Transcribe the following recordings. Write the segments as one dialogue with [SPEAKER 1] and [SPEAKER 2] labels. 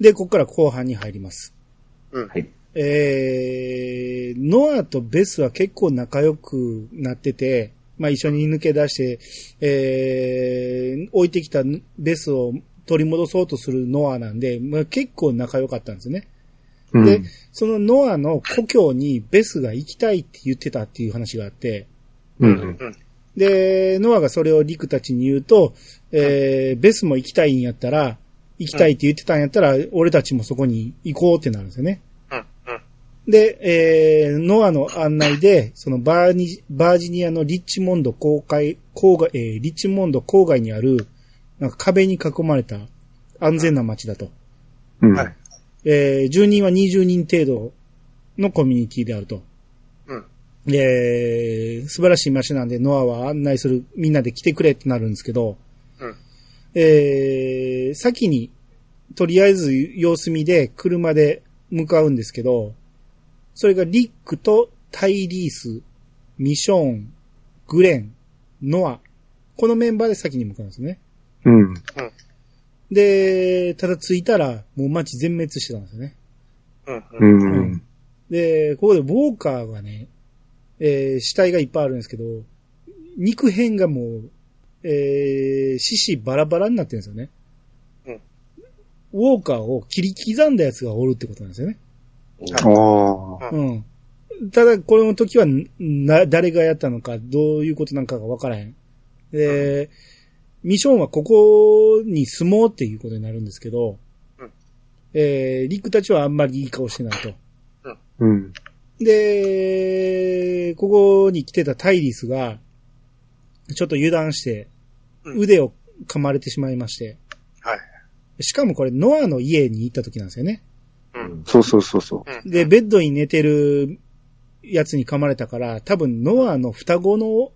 [SPEAKER 1] で、ここから後半に入ります。
[SPEAKER 2] うん。
[SPEAKER 3] はい。
[SPEAKER 1] えー、ノアとベスは結構仲良くなってて、まあ一緒に抜け出して、えー、置いてきたベスを取り戻そうとするノアなんで、まあ結構仲良かったんですね。
[SPEAKER 3] うん
[SPEAKER 1] で、そのノアの故郷にベスが行きたいって言ってたっていう話があって、
[SPEAKER 3] うん。
[SPEAKER 1] で、ノアがそれをリクたちに言うと、えー、ベスも行きたいんやったら、行きたいって言ってたんやったら、俺たちもそこに行こうってなるんですよね。
[SPEAKER 2] うん。うん。
[SPEAKER 1] で、えー、ノアの案内で、そのバーニ、バージニアのリッチモンド郊外、郊外、えー、リッチモンド郊外にある、なんか壁に囲まれた安全な街だと。
[SPEAKER 3] うん。
[SPEAKER 2] はい
[SPEAKER 1] えー、住人は20人程度のコミュニティであると。
[SPEAKER 2] うん。
[SPEAKER 1] で、素晴らしい街なんで、ノアは案内する、みんなで来てくれってなるんですけど、
[SPEAKER 2] うん。
[SPEAKER 1] えー、先に、とりあえず様子見で車で向かうんですけど、それがリックとタイリース、ミショーン、グレン、ノア、このメンバーで先に向かうんですね。
[SPEAKER 3] うん。
[SPEAKER 1] で、ただ着いたら、もう街全滅してたんですよね。
[SPEAKER 2] うん。
[SPEAKER 3] う
[SPEAKER 2] うん。
[SPEAKER 3] ん。
[SPEAKER 1] で、ここでウォーカーがね、えー死体がいっぱいあるんですけど、肉片がもう、えー、獅子バラバラになってるんですよね。
[SPEAKER 2] うん
[SPEAKER 1] ウォーカーを切り刻んだやつがおるってことなんですよね。
[SPEAKER 3] ああ。
[SPEAKER 1] うん。ただ、この時は、な、誰がやったのか、どういうことなんかがわからへん。で、ミションはここに住もうっていうことになるんですけど、
[SPEAKER 2] うん
[SPEAKER 1] えー、リックたちはあんまりいい顔してないと。
[SPEAKER 3] うん。
[SPEAKER 1] で、ここに来てたタイリスが、ちょっと油断して、
[SPEAKER 2] うん
[SPEAKER 1] 腕を噛まれてしまいまして、
[SPEAKER 2] はい。
[SPEAKER 1] しかもこれノアの家に行った時なんですよね。
[SPEAKER 2] うん。
[SPEAKER 3] そうそうそうそ
[SPEAKER 2] うん。
[SPEAKER 1] で、ベッドに寝てるやつに噛まれたから、多分ノアの双子の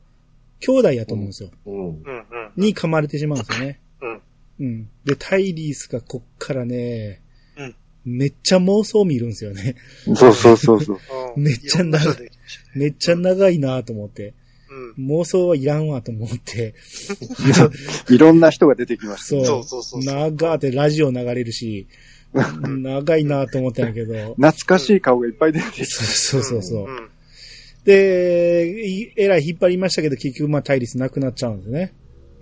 [SPEAKER 1] 兄弟やと思うんですよ。
[SPEAKER 3] う。うん。
[SPEAKER 2] うん。うん。
[SPEAKER 1] に噛まれてしまうんですよね。
[SPEAKER 2] うん。
[SPEAKER 1] うん。で、タイリースがこっからね、
[SPEAKER 2] うん
[SPEAKER 1] めっちゃ妄想見るんですよね。
[SPEAKER 3] そうそうそうそう。
[SPEAKER 2] うん
[SPEAKER 1] めっちゃ長いめっちゃ長いなと思って。
[SPEAKER 2] うん。
[SPEAKER 1] 妄想はいらんわと思って。
[SPEAKER 3] いろんな人が出てきました。
[SPEAKER 1] そう。
[SPEAKER 2] そうそうそうそう
[SPEAKER 1] 長ってラジオ流れるし、長いなと思ったんやけど。
[SPEAKER 3] 懐かしい顔がいっぱい出てきて。
[SPEAKER 1] そうそうそう。
[SPEAKER 2] ん。
[SPEAKER 1] で、いえらい引っ張りましたけど、結局まあタイリスなくなっちゃうんですね。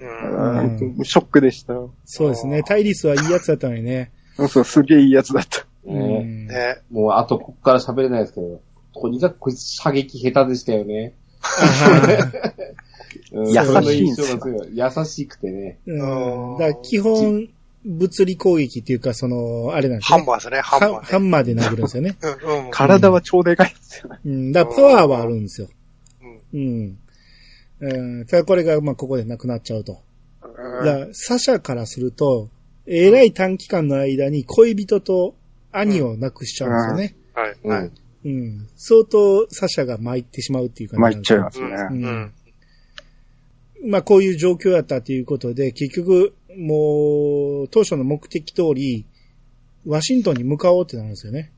[SPEAKER 2] うん。
[SPEAKER 1] うん
[SPEAKER 3] ショックでした。
[SPEAKER 1] そうですね。タイリスはいいやつだったのにね。
[SPEAKER 3] そう、すげえいいやつだった。
[SPEAKER 1] う
[SPEAKER 4] ね
[SPEAKER 1] ん。
[SPEAKER 2] ね。
[SPEAKER 4] もうあとこっから喋れないですけど、とにかくこいつ射撃下手でしたよね。うん
[SPEAKER 3] 優しいんですよ
[SPEAKER 4] 優しくてね。
[SPEAKER 1] うん。だ基本、物理攻撃っていうか、その、あれなんですね。
[SPEAKER 2] ハンマーですね、ハンマー
[SPEAKER 1] ハハンマーで殴るんですよね。
[SPEAKER 2] うん。うん。
[SPEAKER 3] 体は超でかいですよね。
[SPEAKER 1] うん。だからパワーはあるんですよ。
[SPEAKER 2] うん
[SPEAKER 1] うん。うん。ただこれが、まあ、ここでなくなっちゃうと。だからサシャからすると、えらい短期間の間に恋人と兄を亡くしちゃうんですよね。
[SPEAKER 2] はい。
[SPEAKER 4] うん。
[SPEAKER 2] はい。
[SPEAKER 1] うん。相当サシャが参ってしまうっていう感じ
[SPEAKER 3] 参っ
[SPEAKER 1] なんですよ
[SPEAKER 3] ちゃいますね。
[SPEAKER 1] うん
[SPEAKER 2] うん。
[SPEAKER 1] まあこういう状況やったということで、結局、もう、当初の目的通り、ワシントンに向かおうってなるんですよね。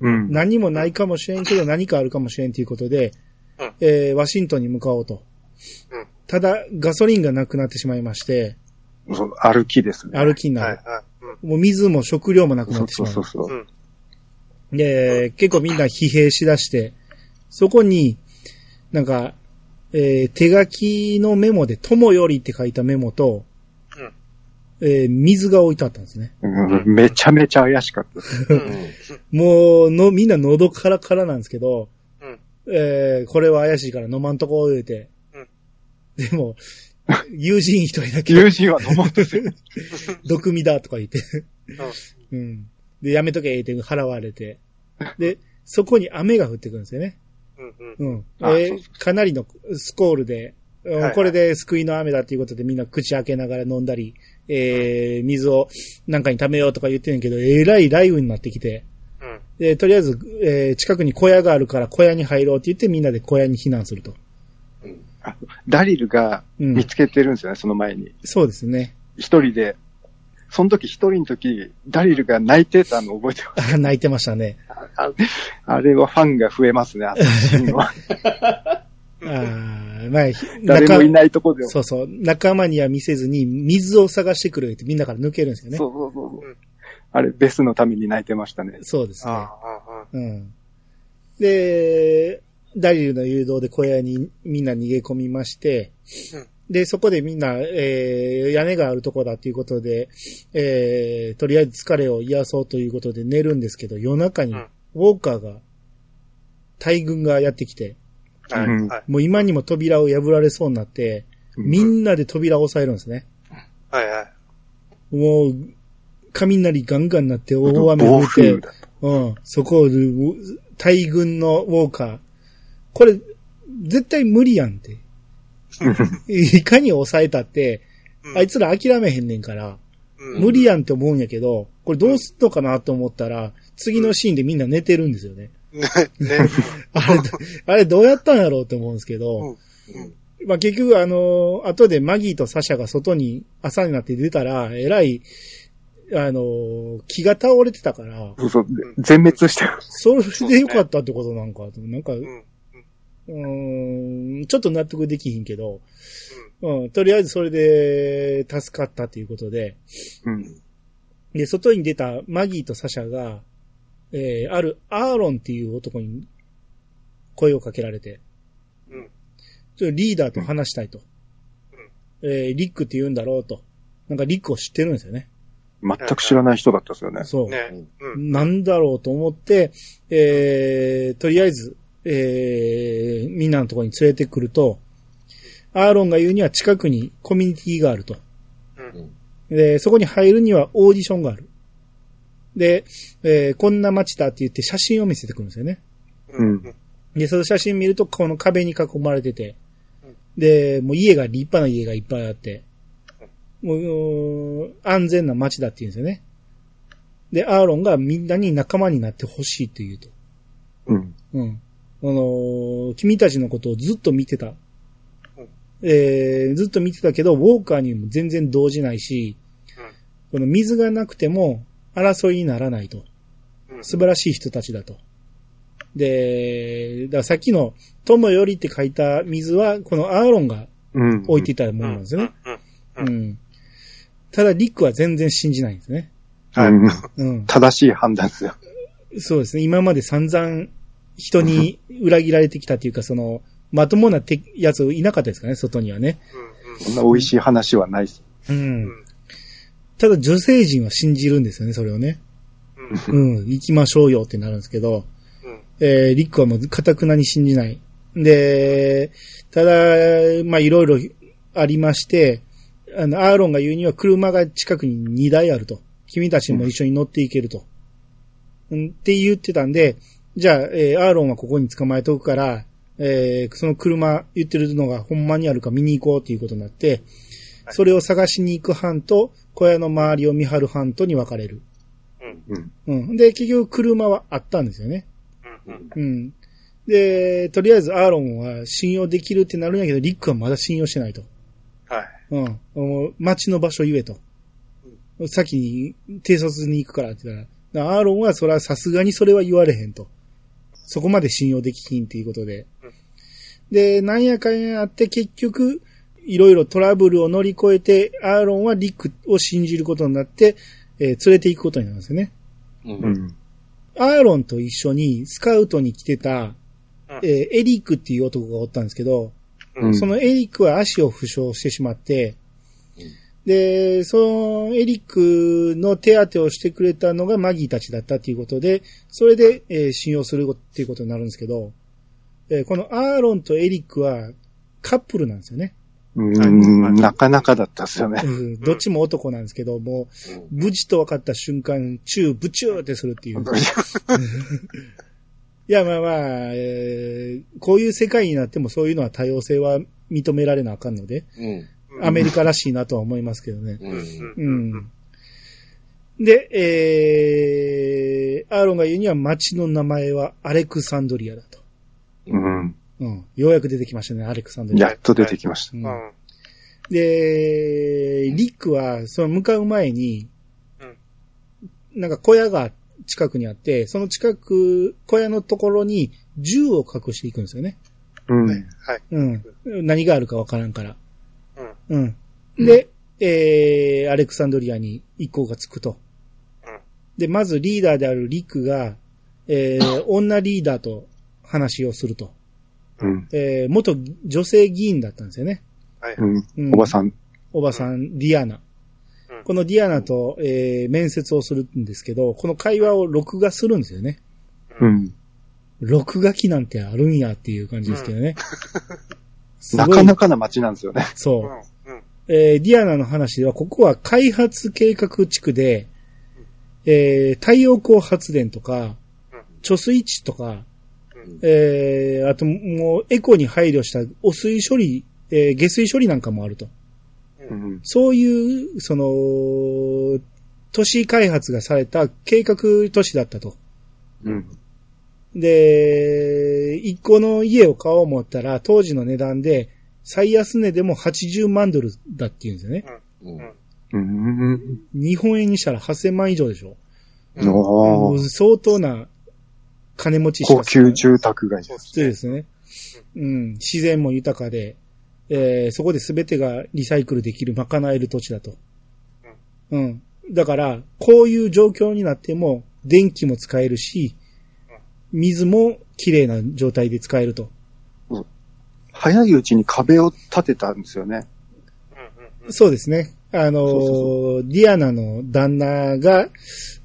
[SPEAKER 3] うん。
[SPEAKER 1] 何もないかもしれんけど何かあるかもしれんということで、
[SPEAKER 2] うん
[SPEAKER 1] えーワシントンに向かおうと。
[SPEAKER 2] うん
[SPEAKER 1] ただ、ガソリンがなくなってしまいまして、
[SPEAKER 3] そう歩きですね。
[SPEAKER 1] 歩きになる。
[SPEAKER 2] はい。はい。うん。
[SPEAKER 1] もう水も食料もなくなってしまう。
[SPEAKER 3] そうそうそう。
[SPEAKER 2] うん。
[SPEAKER 1] で、結構みんな疲弊しだして、そこに、なんか、えー手書きのメモで、友よりって書いたメモと、
[SPEAKER 2] うん
[SPEAKER 1] えー水が置いてあったんですね。
[SPEAKER 3] うんめちゃめちゃ怪しかった。
[SPEAKER 1] もう、の、みんな喉からからなんですけど、
[SPEAKER 2] うん
[SPEAKER 1] えーこれは怪しいから飲まんとこ言うて。
[SPEAKER 2] うん
[SPEAKER 1] でも、友人一人だけ、
[SPEAKER 3] 友人は飲もうと。
[SPEAKER 1] 毒味だとか言って。うん。で、やめとけって払われて。で、そこに雨が降ってくるんですよね。
[SPEAKER 2] うん。うん。
[SPEAKER 1] うん。かなりのスコールで、うん
[SPEAKER 2] はいはい
[SPEAKER 1] これで救いの雨だっていうことでみんな口開けながら飲んだり、えー、水をなんかに溜めようとか言ってんけど、えらい雷雨になってきて、
[SPEAKER 2] うん。
[SPEAKER 1] で、とりあえず、えー近くに小屋があるから小屋に入ろうって言ってみんなで小屋に避難すると。
[SPEAKER 3] ダリルが
[SPEAKER 1] うん
[SPEAKER 3] 見つけてるんですよね、その前に。
[SPEAKER 1] そうですね。
[SPEAKER 3] 一人で。その時一人の時、ダリルが泣いてたの覚えてます？
[SPEAKER 1] あ 泣いてましたね。
[SPEAKER 3] あれはファンが増えますね、あのシーンは
[SPEAKER 1] あーまあ、ひ
[SPEAKER 3] 誰もいないとこでも。
[SPEAKER 1] そうそう。仲間には見せずに水を探してくるってみんなから抜けるんですよね。
[SPEAKER 3] そうそうそう。あれ、ベスのために泣いてましたね。
[SPEAKER 1] そうですね。
[SPEAKER 2] ああ、ああ、
[SPEAKER 1] うん。で、ダリルの誘導で小屋にみんな逃げ込みまして、
[SPEAKER 2] うん
[SPEAKER 1] で、そこでみんな、えー、屋根があるとこだということで、えー、とりあえず疲れを癒そうということで寝るんですけど、夜中に
[SPEAKER 2] うん
[SPEAKER 1] ウォーカーが、大軍がやってきて、
[SPEAKER 2] はい、
[SPEAKER 3] うん
[SPEAKER 2] はい、
[SPEAKER 1] もう今にも扉を破られそうになって、みんなで扉を押さえるんですね。
[SPEAKER 2] はい、はい。
[SPEAKER 1] もう、雷ガンガンなって大雨
[SPEAKER 3] 暴
[SPEAKER 1] 降って。うん。そこを、大軍のウォーカー。これ、絶対無理やんって。いかに抑えたって、
[SPEAKER 2] うん
[SPEAKER 1] あいつら諦めへんねんから、
[SPEAKER 2] うん
[SPEAKER 1] 無理やんって思うんやけど、これどうすんのかなと思ったら、次のシーンでみんな寝てるんですよね。
[SPEAKER 2] ね、ね。
[SPEAKER 1] あれ、あれどうやったんやろうって思うんですけど、
[SPEAKER 2] うんうん
[SPEAKER 1] まあ結局あの、後でマギーとサシャが外に朝になって出たら、えらい、あの、気が倒れてたから、
[SPEAKER 3] そうそう全滅してる。
[SPEAKER 1] それでよかったってことなんか、なんか、
[SPEAKER 2] うん。
[SPEAKER 1] うーん、ちょっと納得できひんけど、うん、とりあえずそれで助かったということで、
[SPEAKER 3] うん。
[SPEAKER 1] で、外に出たマギーとサシャが、えー、あるアーロンっていう男に声をかけられて、
[SPEAKER 2] うん。
[SPEAKER 1] ちょリーダーと話したいと。えー、リックって言うんだろうと。なんかリックを知ってるんですよね。
[SPEAKER 3] 全く知らない人だったですよね。
[SPEAKER 1] そう。
[SPEAKER 2] ね。うん。
[SPEAKER 1] なんだろうと思って、えー、とりあえず、えー、みんなのところに連れてくると、アーロンが言うには近くにコミュニティがあると。
[SPEAKER 2] うん。
[SPEAKER 1] で、そこに入るにはオーディションがある。で、えーこんな街だって言って写真を見せてくるんですよね。
[SPEAKER 2] うん。
[SPEAKER 1] で、その写真見ると、この壁に囲まれてて
[SPEAKER 2] うん、
[SPEAKER 1] で、もう家が立派な家がいっぱいあって、もう安全な街だって言うんですよね。で、アーロンがみんなに仲間になってほしいと言うと。
[SPEAKER 3] うん。
[SPEAKER 1] うん。あのー君たちのことをずっと見てた。
[SPEAKER 2] うん
[SPEAKER 1] えー、ずっと見てたけど、ウォーカーにも全然動じないし、この水がなくても争いにならないと。
[SPEAKER 2] うん。
[SPEAKER 1] 素晴らしい人たちだと。で、ださっきの友よりって書いた水は、このアーロンが
[SPEAKER 3] うん。
[SPEAKER 1] 置いていたものなんですよね。
[SPEAKER 2] うん。うん。
[SPEAKER 1] うん。ただ、リックは全然信じないんですね。
[SPEAKER 3] うん。
[SPEAKER 1] うん。
[SPEAKER 3] 正しい判断ですよ。
[SPEAKER 1] そうですね。今まで散々人に裏切られてきたっていうか、その、まともなてやついなかったですかね、外にはね。
[SPEAKER 3] そんな美味しい話はないです。
[SPEAKER 1] う。
[SPEAKER 2] うんん。
[SPEAKER 1] ただ女性陣は信じるんですよね、それをね。
[SPEAKER 2] うん。
[SPEAKER 1] うん、行きましょうよってなるんですけど、
[SPEAKER 2] うん。
[SPEAKER 1] えー、リックはもう堅くなに信じない。で、ただ、まあ、いろいろありまして、あの、アーロンが言うには車が近くに2台あると。君たちも一緒に乗っていけると。うん、って言ってたんで、じゃあ、えーアーロンはここに捕まえとくから、えーその車言ってるのがほんまにあるか見に行こうっていうことになって、それを探しに行く班と、小屋の周りを見張る班とに分かれる。
[SPEAKER 2] うん。
[SPEAKER 3] うん。
[SPEAKER 1] うん。で、結局車はあったんですよね。
[SPEAKER 2] うん。
[SPEAKER 1] うん。で、とりあえずアーロンは信用できるってなるんやけど、リックはまだ信用してないと。
[SPEAKER 2] はい。
[SPEAKER 1] うん。街の場所言えと。先に偵察に行くからって言ったら、アーロンはそれはさすがにそれは言われへんと。そこまで信用できひんっていうことで
[SPEAKER 2] うん。
[SPEAKER 1] で、なんやかんやあって結局、いろいろトラブルを乗り越えて、アーロンはリックを信じることになって、えー連れて行くことになるんですよね。
[SPEAKER 4] う。
[SPEAKER 3] うんん。
[SPEAKER 1] アーロンと一緒にスカウトに来てた、
[SPEAKER 2] うん
[SPEAKER 1] えーエリックっていう男がおったんですけど、
[SPEAKER 3] うん
[SPEAKER 1] そのエリックは足を負傷してしまって、で、そのエリックの手当てをしてくれたのがマギーたちだったっていうことで、それで、えー信用するっていうことになるんですけど、えーこのアーロンとエリックはカップルなんですよね。
[SPEAKER 3] うん。なかなかだったですよね。
[SPEAKER 1] うんどっちも男なんですけど、もう、無事と分かった瞬間、チュー、ブチューってするっていう。いや、まあまあ、えーこういう世界になってもそういうのは多様性は認められなあかんので、
[SPEAKER 4] うん。
[SPEAKER 1] アメリカらしいなとは思いますけどね。
[SPEAKER 4] うん。
[SPEAKER 1] うん。で、えー、アーロンが言うには町の名前はアレクサンドリアだと。
[SPEAKER 3] うん。
[SPEAKER 1] うん。ようやく出てきましたね、アレクサンドリア。
[SPEAKER 3] やっと出てきました。
[SPEAKER 1] う
[SPEAKER 2] うんん。
[SPEAKER 1] で、リックは、その向かう前に、
[SPEAKER 2] うん
[SPEAKER 1] なんか小屋が近くにあって、その近く、小屋のところに銃を隠していくんですよね。
[SPEAKER 3] うん。
[SPEAKER 2] はい。
[SPEAKER 1] うん。何があるかわからんから。
[SPEAKER 2] うん。
[SPEAKER 1] うん。で、えー、アレクサンドリアに一行が着くと。で、まずリーダーであるリックが、えー、女リーダーと話をすると。
[SPEAKER 3] うん。
[SPEAKER 1] えー、元女性議員だったんですよね。
[SPEAKER 2] はい。
[SPEAKER 3] うん。
[SPEAKER 1] うん
[SPEAKER 3] おばさん。
[SPEAKER 1] おばさん、ディアナ。
[SPEAKER 2] うん
[SPEAKER 1] このディアナと、えー、面接をするんですけど、この会話を録画するんですよね。
[SPEAKER 3] うん。
[SPEAKER 1] 録画機なんてあるんやっていう感じですけどね。す
[SPEAKER 3] な
[SPEAKER 1] ごい
[SPEAKER 3] かなかな街なんですよね。
[SPEAKER 1] そうう。
[SPEAKER 2] ん。うん。
[SPEAKER 1] えーディアナの話では、ここは開発計画地区で、えー太陽光発電とか、貯水池とか、
[SPEAKER 2] うん
[SPEAKER 1] えーあともうエコに配慮した汚水処理、えー下水処理なんかもあると。
[SPEAKER 3] うん。
[SPEAKER 1] そういう、その、都市開発がされた計画都市だったと。
[SPEAKER 3] うん。
[SPEAKER 1] で、一個の家を買おう思ったら、当時の値段で、最安値でも80万ドルだって言うんですよね。
[SPEAKER 4] うん
[SPEAKER 3] うん。
[SPEAKER 1] 日本円にしたら8000万以上でしょ。
[SPEAKER 2] うん
[SPEAKER 1] 相当な金持ちしか
[SPEAKER 3] 高級住宅街で。
[SPEAKER 2] ですすね。
[SPEAKER 1] そうですね。うん。自然も豊かで、えーそこで全てがリサイクルできる、賄える土地だと。うん。だから、こういう状況になっても、電気も使えるし、水も綺麗な状態で使えると。
[SPEAKER 3] 早いうちに壁を建てたんですよね。
[SPEAKER 1] そうですね。あのー
[SPEAKER 3] そうそう
[SPEAKER 1] ディアナの旦那が、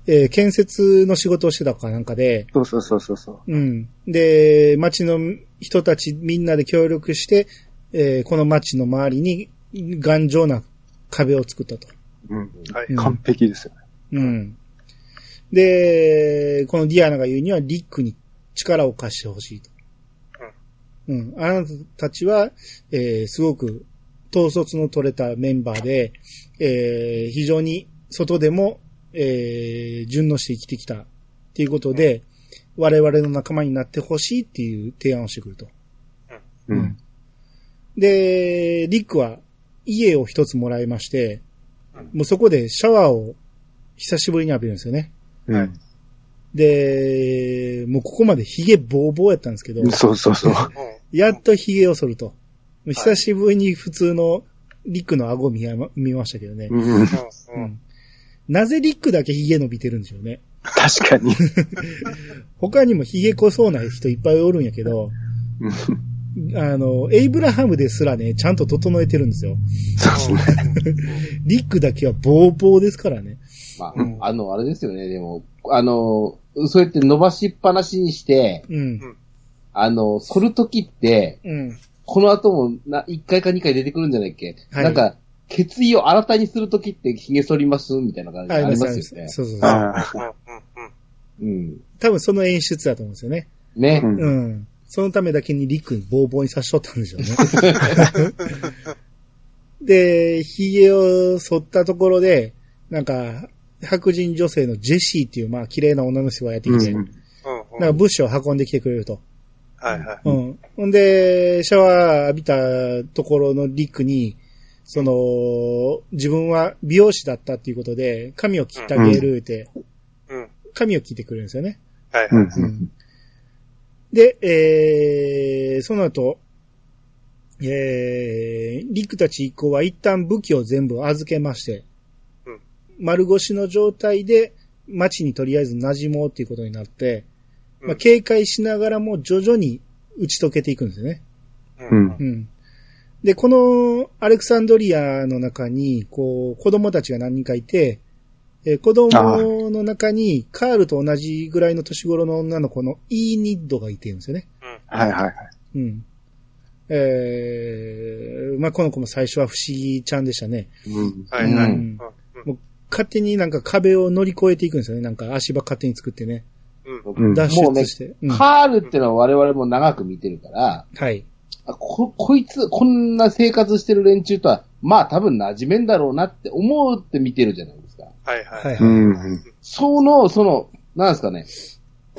[SPEAKER 1] えー建設の仕事をしてたかなんかで、
[SPEAKER 3] そうそうそうそうそう。
[SPEAKER 1] うん。で、町の人たちみんなで協力して、えーこの町の周りに頑丈な壁を作ったと。
[SPEAKER 3] うん。
[SPEAKER 2] はい。
[SPEAKER 1] うん
[SPEAKER 3] 完璧ですよね。
[SPEAKER 1] うん。で、このディアナが言うにはリックに力を貸してほしいと。うん。あなたたちは、えーすごく統率の取れたメンバーで、えー非常に外でも、えー順応して生きてきたっていうことで、我々の仲間になってほしいっていう提案をしてくると。
[SPEAKER 3] う
[SPEAKER 1] うんん。で、リックは家を一つもらいまして、もうそこでシャワーを久しぶりに浴びるんですよね。
[SPEAKER 3] うん。
[SPEAKER 1] で、もうここまで髭ボーボーやったんですけど、
[SPEAKER 3] そうそうそう。
[SPEAKER 1] やっと髭を剃ると。久しぶりに普通のリックの顎見やま見ましたけどね。
[SPEAKER 3] うん。
[SPEAKER 1] なぜリックだけ髭伸びてるんでしょうね。
[SPEAKER 3] 確かに。
[SPEAKER 1] 他にも髭濃そうな人いっぱいおるんやけど、あの、エイブラハムですらね、ちゃんと整えてるんですよ。
[SPEAKER 3] そうですね。
[SPEAKER 1] リックだけはボーボーですからね。
[SPEAKER 4] ま
[SPEAKER 2] うん
[SPEAKER 4] あ、あの、あれですよね、でも、あの、そうやって伸ばしっぱなしにして、
[SPEAKER 1] うん。
[SPEAKER 4] あの、反るときって、
[SPEAKER 1] うん。
[SPEAKER 4] この後もな、1回か2回出てくるんじゃないっけ、
[SPEAKER 1] はい
[SPEAKER 4] なんか、決意を新たにするときって髭剃りますみたいな感じありますよね。
[SPEAKER 1] そうそうそう。
[SPEAKER 3] あ
[SPEAKER 2] うん。
[SPEAKER 1] 多分その演出だと思うんですよね。
[SPEAKER 4] ね。
[SPEAKER 3] うん
[SPEAKER 1] うん。そのためだけにリックにボーボーにさしとったんでしょうね。で、髭を剃ったところで、なんか、白人女性のジェシーっていう、まあ、綺麗な女の人がやってきて、
[SPEAKER 3] うん
[SPEAKER 2] うん。
[SPEAKER 1] なんか物資を運んできてくれると。
[SPEAKER 2] はいはい。
[SPEAKER 1] うん。ほんで、シャワー浴びたところのリックに、その、自分は美容師だったっていうことで、髪を切ってあげるって、
[SPEAKER 2] うん。
[SPEAKER 1] 髪を切ってくれるんですよね。
[SPEAKER 2] はいはい。
[SPEAKER 3] うんうん
[SPEAKER 1] で、えー、その後、えー、リックたち一行は一旦武器を全部預けまして、
[SPEAKER 2] うん
[SPEAKER 1] 丸腰の状態で街にとりあえず馴染もうっていうことになって、まあ、
[SPEAKER 2] うん
[SPEAKER 1] 警戒しながらも徐々に打ち解けていくんですよね。
[SPEAKER 2] うん。
[SPEAKER 1] うん。で、このアレクサンドリアの中に、こう、子供たちが何人かいて、えー子供の中にカールと同じぐらいの年頃の女の子のイーニッドがいてるんですよね。
[SPEAKER 3] はいはいはい。
[SPEAKER 1] うん。えー、まあ、この子も最初は不思議ちゃんでしたね。
[SPEAKER 3] うん。
[SPEAKER 2] はいはい。
[SPEAKER 1] う
[SPEAKER 2] うんん。
[SPEAKER 1] 勝手になんか壁を乗り越えていくんですよね。なんか足場勝手に作ってね。
[SPEAKER 2] うん。
[SPEAKER 4] もうね
[SPEAKER 1] 出して。うん
[SPEAKER 4] カールってのは我々も長く見てるから、
[SPEAKER 1] はい。
[SPEAKER 4] あこ、こいつ、こんな生活してる連中とは、まあ多分馴染めんだろうなって思うって見てるじゃないですか。
[SPEAKER 2] はい
[SPEAKER 1] は
[SPEAKER 2] はいい。
[SPEAKER 3] うん。
[SPEAKER 4] その、その、なんですかね。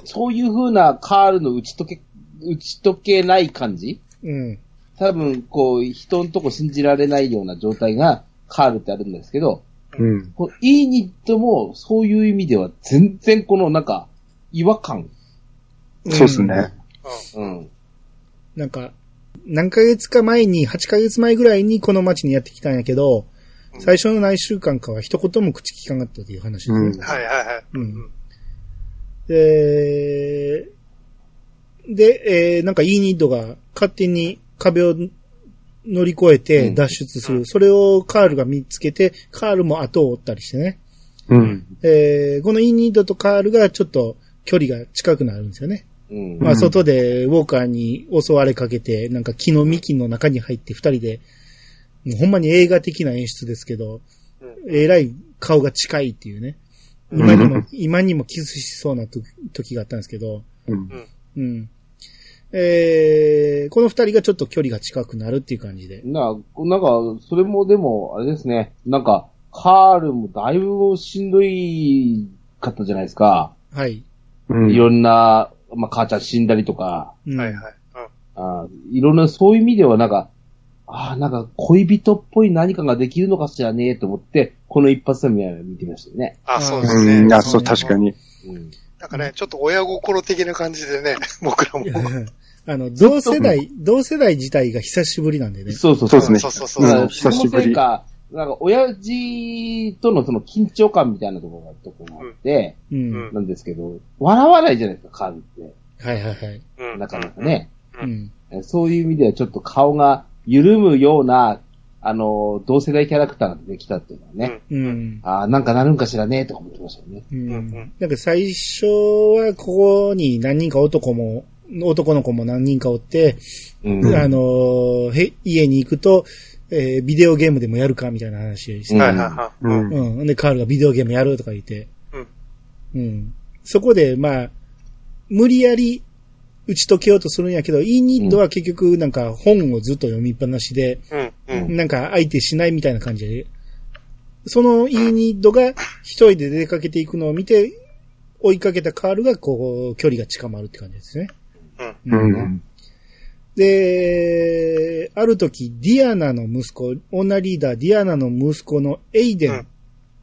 [SPEAKER 4] そういう風なカールの打ち解け、打ち解けない感じ？
[SPEAKER 1] うん。
[SPEAKER 4] 多分、こう、人のとこ信じられないような状態がカールってあるんですけど、
[SPEAKER 3] うん。
[SPEAKER 4] このイーニットもそういう意味では全然このなんか、違和感。
[SPEAKER 3] そうですね。
[SPEAKER 4] うん。
[SPEAKER 1] なんか、何ヶ月か前に、8ヶ月前ぐらいにこの町にやってきたんやけど、最初の何週間かは一言も口聞かなかったという話ですね。
[SPEAKER 3] うん
[SPEAKER 2] はいはいはい。
[SPEAKER 1] うんで、で、えーなんかイーニッドが勝手に壁を乗り越えて脱出する。
[SPEAKER 2] うん
[SPEAKER 1] それをカールが見つけて、カールも後を追ったりしてね。
[SPEAKER 3] うん。
[SPEAKER 1] えーこのイーニッドとカールがちょっと距離が近くなるんですよね。
[SPEAKER 4] うん。
[SPEAKER 1] まあ、外でウォーカーに襲われかけて、なんか木の幹の中に入って二人で、もうほんまに映画的な演出ですけど、
[SPEAKER 2] うん
[SPEAKER 1] えらい顔が近いっていうね。
[SPEAKER 2] うん
[SPEAKER 1] 今にも、今にもキスしそうなと時があったんですけど、
[SPEAKER 3] うん。
[SPEAKER 1] うん。えー、この二人がちょっと距離が近くなるっていう感じで。
[SPEAKER 4] な、なんか、それもでも、あれですね。なんか、カールもだいぶしんどいかったじゃないですか。
[SPEAKER 1] はい。
[SPEAKER 3] うん。
[SPEAKER 4] いろんな、まあ、母ちゃん死んだりとか、
[SPEAKER 1] うん
[SPEAKER 2] はいはい。
[SPEAKER 4] あーいろんな、そういう意味ではなんか、ああ、なんか恋人っぽい何かができるのかしらねと思って、この一発で見てましたよね。
[SPEAKER 2] あ、そうです
[SPEAKER 3] うん。
[SPEAKER 2] ね。
[SPEAKER 3] あ、そう、確かに。
[SPEAKER 4] うん。
[SPEAKER 2] なんかね、ちょっと親心的な感じでね、僕らも。
[SPEAKER 1] あの、同世代、同世代自体が久しぶりなんでね。
[SPEAKER 4] そうそう
[SPEAKER 3] そうですね
[SPEAKER 2] そうそうそう
[SPEAKER 3] 久しぶり
[SPEAKER 4] か、なんか、親父とのその緊張感みたいなところが、ところがあって、
[SPEAKER 1] うん。
[SPEAKER 2] うん
[SPEAKER 4] なんですけど、笑わないじゃないですか、カールって。
[SPEAKER 1] はいはいはい。
[SPEAKER 2] うん
[SPEAKER 4] なかなか。ね。
[SPEAKER 1] うん。
[SPEAKER 4] そういう意味ではちょっと顔が緩むような、あの、同世代キャラクターができたっていうのはね、
[SPEAKER 2] うん。
[SPEAKER 1] うん。
[SPEAKER 4] ああ、なんかなるんかしらね、とか思ってましたよね。
[SPEAKER 1] う
[SPEAKER 2] うん
[SPEAKER 1] ん。なんか最初はここに何人か男も、男の子も何人かおって、
[SPEAKER 4] うん。
[SPEAKER 1] あのーへ、家に行くと、えービデオゲームでもやるかみたいな話して、
[SPEAKER 4] うん
[SPEAKER 2] はいはいはい。
[SPEAKER 3] う
[SPEAKER 2] うん
[SPEAKER 3] ん。
[SPEAKER 1] うん。で、カールがビデオゲームやるとか言って。
[SPEAKER 2] うん。
[SPEAKER 1] うん。そこで、まあ、無理やり打ち解けようとするんやけど、イーニッドは結局なんか本をずっと読みっぱなしで、
[SPEAKER 2] うん。うん。
[SPEAKER 1] なんか相手しないみたいな感じで、そのイーニッドが一人で出かけていくのを見て、追いかけたカールがこう、距離が近まるって感じですね。
[SPEAKER 2] うん。
[SPEAKER 3] うん。
[SPEAKER 1] で、ある時、ディアナの息子、女リーダーディアナの息子のエイデン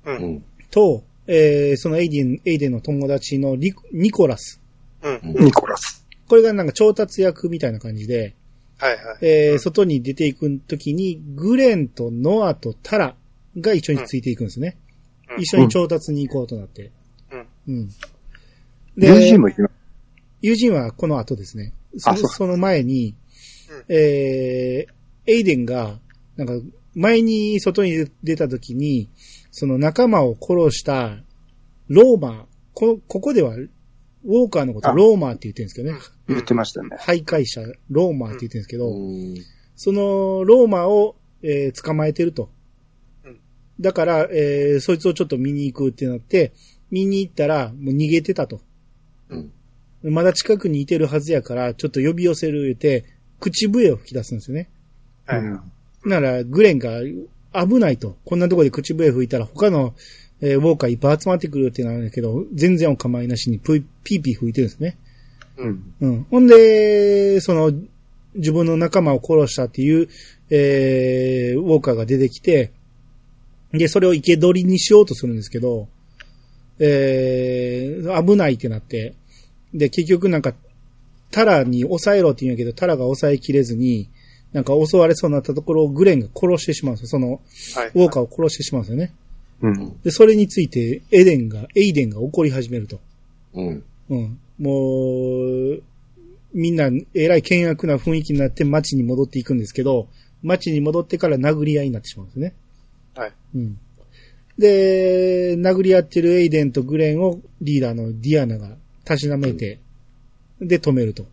[SPEAKER 2] う。
[SPEAKER 4] うんん。
[SPEAKER 1] と、えーそのエイデン、エイデンの友達のリニコラス。
[SPEAKER 2] うん。
[SPEAKER 3] ニコラス。
[SPEAKER 1] これがなんか調達役みたいな感じで、
[SPEAKER 2] はいはい。
[SPEAKER 1] えー外に出ていく時に、グレンとノアとタラが一緒についていくんですね。
[SPEAKER 2] うん
[SPEAKER 1] 一緒に調達に行こうとなって。
[SPEAKER 2] うん。
[SPEAKER 1] うん。
[SPEAKER 3] 友人もいます。
[SPEAKER 1] 友人はこの後ですね。そ
[SPEAKER 3] そ
[SPEAKER 1] の前に、
[SPEAKER 2] うん
[SPEAKER 1] えー、エイデンが、なんか、前に外に出た時に、その仲間を殺したローマー、こここでは、ウォーカーのこと
[SPEAKER 3] あ
[SPEAKER 1] ローマーって言ってるんですけどね。
[SPEAKER 3] 言ってましたね。
[SPEAKER 1] 徘徊者、ローマーって言ってるんですけど、
[SPEAKER 4] うん。
[SPEAKER 1] そのローマーを、えー捕まえてると
[SPEAKER 2] うん。
[SPEAKER 1] だから、えーそいつをちょっと見に行くってなって、見に行ったら、もう逃げてたと。
[SPEAKER 4] うん。
[SPEAKER 1] まだ近くにいてるはずやから、ちょっと呼び寄せる言うて、口笛を吹き出すんですよね。
[SPEAKER 2] はい。
[SPEAKER 3] うん
[SPEAKER 1] なら、グレンが危ないと。こんなとこで口笛吹いたら他の、えーウォーカーいっぱい集まってくるってなるんだけど、全然お構いなしにプイピーピー吹いてるんですね。
[SPEAKER 3] うん。
[SPEAKER 1] うん。ほんで、その、自分の仲間を殺したっていう、えー、ウォーカーが出てきて、で、それを生け捕りにしようとするんですけど、えー、危ないってなって、で、結局なんか、タラに抑えろって言うんやけど、タラが抑えきれずに、なんか襲われそうになったところをグレンが殺してしまうんですよ。その、
[SPEAKER 2] はい。
[SPEAKER 1] ウォーカーを殺してしまうんですよね。
[SPEAKER 3] うん。
[SPEAKER 1] で、それについて、エデンが、エイデンが怒り始めると。
[SPEAKER 4] うん。
[SPEAKER 1] うん。もう、みんな、えらい険悪な雰囲気になって街に戻っていくんですけど、街に戻ってから殴り合いになってしまうんですね。
[SPEAKER 2] はい。
[SPEAKER 1] うん。で、殴り合ってるエイデンとグレンをリーダーのディアナがたしなめて、で、止めると。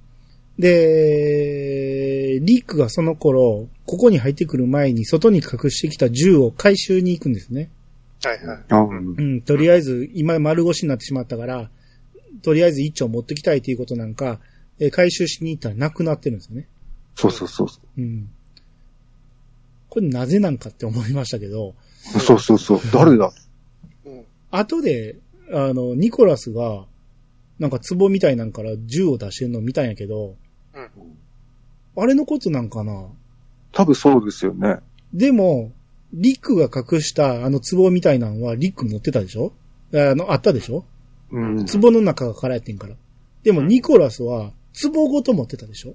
[SPEAKER 1] で、リックがその頃、ここに入ってくる前に外に隠してきた銃を回収に行くんですね。
[SPEAKER 2] はいはい。
[SPEAKER 3] あうん
[SPEAKER 1] うん、とりあえず、今丸腰になってしまったから、とりあえず一丁持ってきたいということなんか、えー回収しに行ったらなくなってるんですよね。
[SPEAKER 3] そうそうそうそ
[SPEAKER 1] うん。これなぜなんかって思いましたけど、
[SPEAKER 3] う。そうそうそう。誰だ？
[SPEAKER 2] うん。
[SPEAKER 1] 後で、あの、ニコラスが、なんか壺みたいなんから銃を出してるのを見たんやけど、
[SPEAKER 2] うん。
[SPEAKER 1] あれのことなんかな？
[SPEAKER 3] 多分そうですよね。
[SPEAKER 1] でも、リックが隠したあの壺みたいなのはリック持ってたでしょ？あの、あったでしょ？
[SPEAKER 3] うん。
[SPEAKER 1] 壺の中が空やってんから。でもニコラスは、壺ごと持ってたでしょ？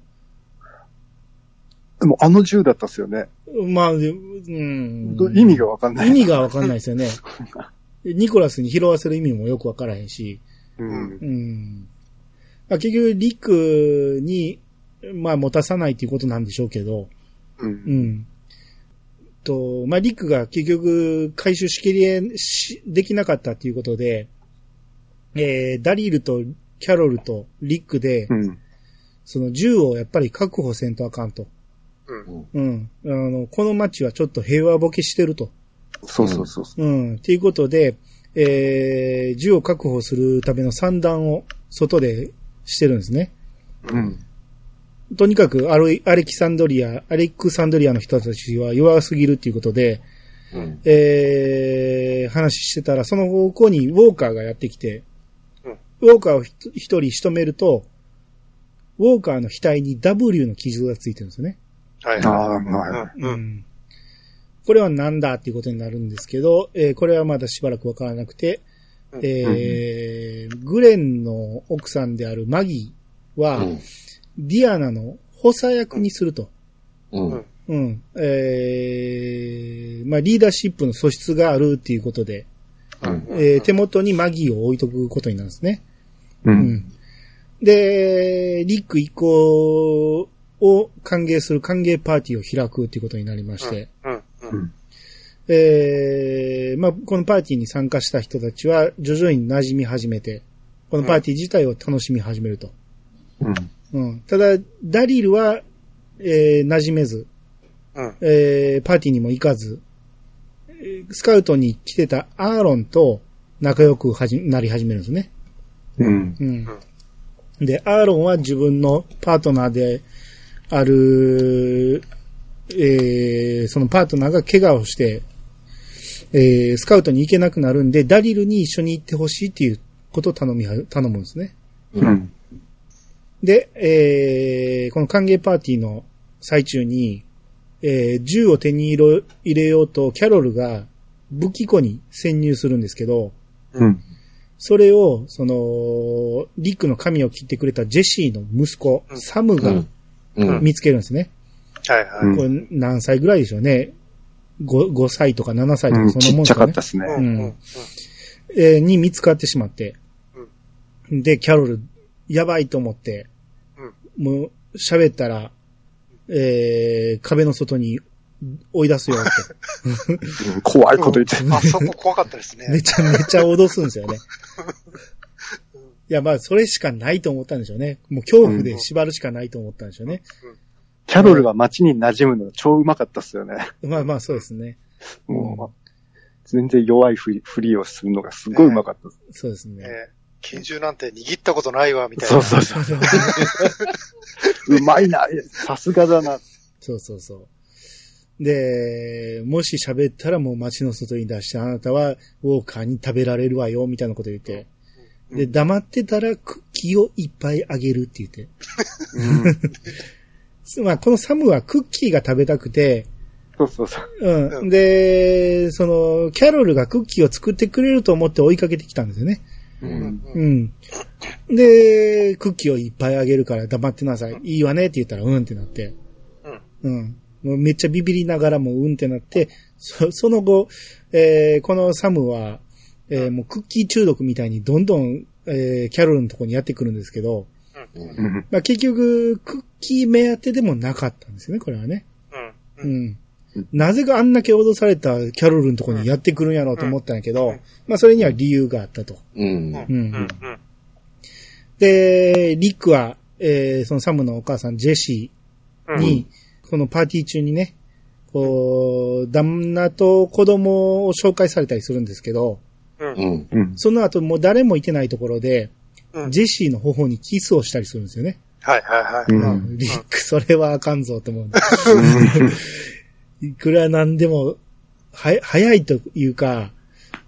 [SPEAKER 3] でもあの銃だったっすよね。
[SPEAKER 1] まあ、でうん。
[SPEAKER 3] 意味がわかんない。
[SPEAKER 1] 意味がわかんないですよね。ニコラスに拾わせる意味もよくわからへんし。
[SPEAKER 3] うん。
[SPEAKER 1] うん。まあ、結局、リックに、まあ、持たさないっていうことなんでしょうけど、
[SPEAKER 3] う。
[SPEAKER 1] うんん。と、まあ、リックが結局、回収しきりし、できなかったっていうことで、えー、ダリルとキャロルとリックで、
[SPEAKER 3] うん。
[SPEAKER 1] その銃をやっぱり確保せんとあかんと。うん。あの、この街はちょっと平和ボケしてると。
[SPEAKER 3] そうそうそう。
[SPEAKER 1] うん。っていうことで、えー、銃を確保するための散弾を外でしてるんですね。
[SPEAKER 3] うん。
[SPEAKER 1] とにかくアレアレキサンドリア、アレクサンドリアの人たちは弱すぎるっていうことで、
[SPEAKER 4] うん。
[SPEAKER 1] えー、話してたら、その方向にウォーカーがやってきて、
[SPEAKER 2] うん
[SPEAKER 1] ウォーカーを一人仕留めると、ウォーカーの額に W の傷がついてるんですよね。
[SPEAKER 2] はい
[SPEAKER 3] ああ、
[SPEAKER 2] は
[SPEAKER 3] はい。
[SPEAKER 2] い。うん。うん。
[SPEAKER 1] これはなんだっていうことになるんですけど、えーこれはまだしばらくわからなくて、
[SPEAKER 2] うん
[SPEAKER 1] えーグレンの奥さんであるマギーは、
[SPEAKER 4] うん。
[SPEAKER 1] ディアナの補佐役にすると。
[SPEAKER 4] うん。
[SPEAKER 1] うん。えー、まあ、リーダーシップの素質があるっていうことで、
[SPEAKER 4] うん。
[SPEAKER 1] えー手元にマギーを置いとくことになるんですね。
[SPEAKER 3] う。
[SPEAKER 1] うんん。で、リック以降を歓迎する歓迎パーティーを開くっていうことになりまして、
[SPEAKER 2] うん。うん。
[SPEAKER 1] えー、まあ、このパーティーに参加した人たちは徐々に馴染み始めて、このパーティー自体を楽しみ始めると。
[SPEAKER 3] うん。
[SPEAKER 1] うん。ただ、ダリルは、えー、馴染めず、
[SPEAKER 2] うん。
[SPEAKER 1] えー、パーティーにも行かず、えースカウトに来てたアーロンと仲良くはじなり始めるんですね。
[SPEAKER 3] うん。
[SPEAKER 1] うん。で、アーロンは自分のパートナーである、えー、そのパートナーが怪我をして、えー、スカウトに行けなくなるんで、ダリルに一緒に行ってほしいっていうことを頼みは、頼むんですね。
[SPEAKER 3] うん。
[SPEAKER 1] で、えー、この歓迎パーティーの最中に、えー、銃を手に入れようと、キャロルが武器庫に潜入するんですけど、
[SPEAKER 3] うん。
[SPEAKER 1] それを、その、リックの髪を切ってくれたジェシーの息子、
[SPEAKER 2] うん
[SPEAKER 1] サムが
[SPEAKER 4] うん。
[SPEAKER 1] 見つけるんですね。
[SPEAKER 2] はいはい。
[SPEAKER 3] うん
[SPEAKER 1] これ何歳ぐらいでしょうね。5, 5歳とか7歳と
[SPEAKER 3] うん。
[SPEAKER 1] かそんなもんですかね
[SPEAKER 3] ちっちゃかった。っすね。
[SPEAKER 2] うん。うん。
[SPEAKER 1] えーに見つかってしまって。で、キャロル、やばいと思って、もう喋ったら、えー、壁の外に追い出すよって。
[SPEAKER 3] うん怖いこと言ってる。
[SPEAKER 2] あそこ怖かったですね。
[SPEAKER 1] めちゃめちゃ脅すんですよね。いや、まあ、それしかないと思ったんでしょうね。もう恐怖で縛るしかないと思ったんでしょうね。
[SPEAKER 3] キャロルは街に馴染むの超うまかったっすよね。
[SPEAKER 1] まあまあ、そうですね。
[SPEAKER 3] もう、全然弱いふりふりをするのがすごいうまかったっす。
[SPEAKER 1] そうですね。
[SPEAKER 2] えー拳銃なんて握ったことないわ、みたいな。
[SPEAKER 3] そうそうそう。うまいな。さすがだな。
[SPEAKER 1] そうそうそう。で、もし喋ったらもう街の外に出して、あなたはウォーカーに食べられるわよ、みたいなこと言って。で、黙ってたらクッキーをいっぱいあげるって言って。まあ、このサムはクッキーが食べたくて、
[SPEAKER 3] そうそうそう。
[SPEAKER 1] う。
[SPEAKER 2] うんん
[SPEAKER 1] で、その、キャロルがクッキーを作ってくれると思って追いかけてきたんですよね。
[SPEAKER 4] う。
[SPEAKER 2] うんん。
[SPEAKER 1] う。ん。で、クッキーをいっぱいあげるから黙ってなさい。いいわねって言ったら、うんってなって。うん。もうめっちゃビビりながらもうんってなって、そその後、えーこのサムは、えーもうクッキー中毒みたいにどんどん、えーキャロルのとこにやってくるんですけど、まあ、結局、クッキー目当てでもなかったんですよね、これはね。
[SPEAKER 2] う。
[SPEAKER 1] うんん。なぜかあんだけ脅されたキャロルのとこにやってくるんやろうと思ったんやけど、
[SPEAKER 2] うん
[SPEAKER 1] まあそれには理由があったと。
[SPEAKER 4] うん。
[SPEAKER 2] うん。うん。
[SPEAKER 1] で、リックは、えーそのサムのお母さんジェシーに、このパーティー中にね、こう、旦那と子供を紹介されたりするんですけど、
[SPEAKER 2] うん。
[SPEAKER 4] う
[SPEAKER 2] うん。
[SPEAKER 4] ん。
[SPEAKER 3] うん。
[SPEAKER 1] その後もう誰もいてないところで、
[SPEAKER 2] うん。
[SPEAKER 1] ジェシーの頬にキスをしたりするんですよね。
[SPEAKER 2] はいはいはい。
[SPEAKER 3] うん
[SPEAKER 1] まあリック、それはあかんぞと思うんで。
[SPEAKER 3] うん
[SPEAKER 1] いくらなんでも、は、早いというか、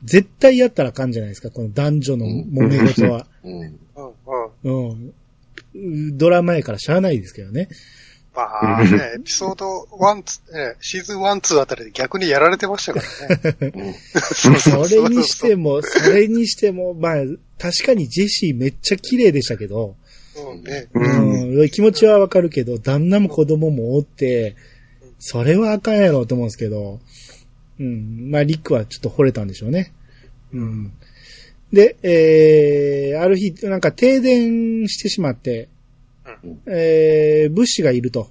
[SPEAKER 1] 絶対やったらあかんじゃないですか、この男女の揉め事は。
[SPEAKER 4] うん。
[SPEAKER 2] うん。うん。
[SPEAKER 1] うん。ドラマやからしゃあないですけどね。
[SPEAKER 2] まあね、エピソード1、ツね、シーズン1、2あたりで逆にやられてましたからね。
[SPEAKER 1] それにしても、それにしても、まあ、確かにジェシーめっちゃ綺麗でしたけど、
[SPEAKER 2] うん。ね。
[SPEAKER 1] 気持ちはわかるけど、旦那も子供もおって、それはあかんやろと思うんですけど、うん、まあ、リックはちょっと惚れたんでしょうね。うん。で、えー、ある日、なんか停電してしまって、えー、物資がいると。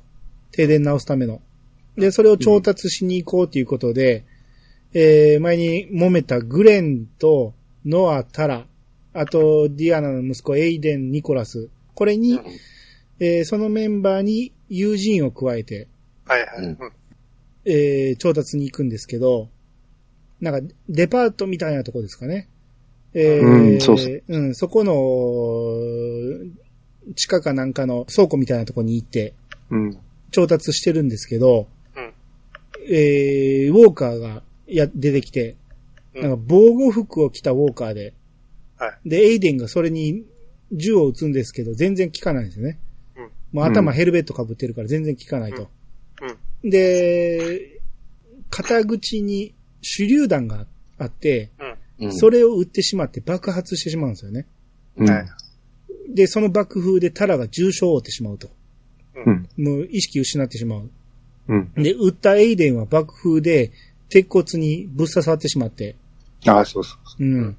[SPEAKER 1] 停電直すための。で、それを調達しに行こうということで、えー、前に揉めたグレンとノア・タラ、あとディアナの息子エイデン・ニコラス、これに、えーそのメンバーに友人を加えて、
[SPEAKER 2] はいはい。
[SPEAKER 4] うん
[SPEAKER 2] うん
[SPEAKER 1] えー調達に行くんですけど、なんか、デパートみたいなとこですかね。えー
[SPEAKER 3] うんそうそう
[SPEAKER 1] うん、そこの、地下かなんかの倉庫みたいなとこに行って、
[SPEAKER 3] うん。
[SPEAKER 1] 調達してるんですけど、
[SPEAKER 2] うん
[SPEAKER 1] えーウォーカーがや、出てきて、
[SPEAKER 2] うん
[SPEAKER 1] なんか防護服を着たウォーカーで、
[SPEAKER 2] はい。
[SPEAKER 1] で、エイデンがそれに銃を撃つんですけど、全然効かないんですよね。
[SPEAKER 2] うん
[SPEAKER 1] もう頭
[SPEAKER 3] うん
[SPEAKER 1] ヘルメット被ってるから全然効かないと。
[SPEAKER 2] うん。
[SPEAKER 1] で、肩口に手榴弾があって、
[SPEAKER 2] うん。
[SPEAKER 4] うん
[SPEAKER 1] それを撃ってしまって爆発してしまうんですよね。
[SPEAKER 3] うん。
[SPEAKER 2] はい
[SPEAKER 1] で、その爆風でタラが重傷を負ってしまうと。
[SPEAKER 3] うん。
[SPEAKER 1] もう意識失ってしまう。
[SPEAKER 3] うん。
[SPEAKER 1] で、撃ったエイデンは爆風で鉄骨にぶっ刺さってしまって、
[SPEAKER 3] ああ、そうそう。
[SPEAKER 1] うん。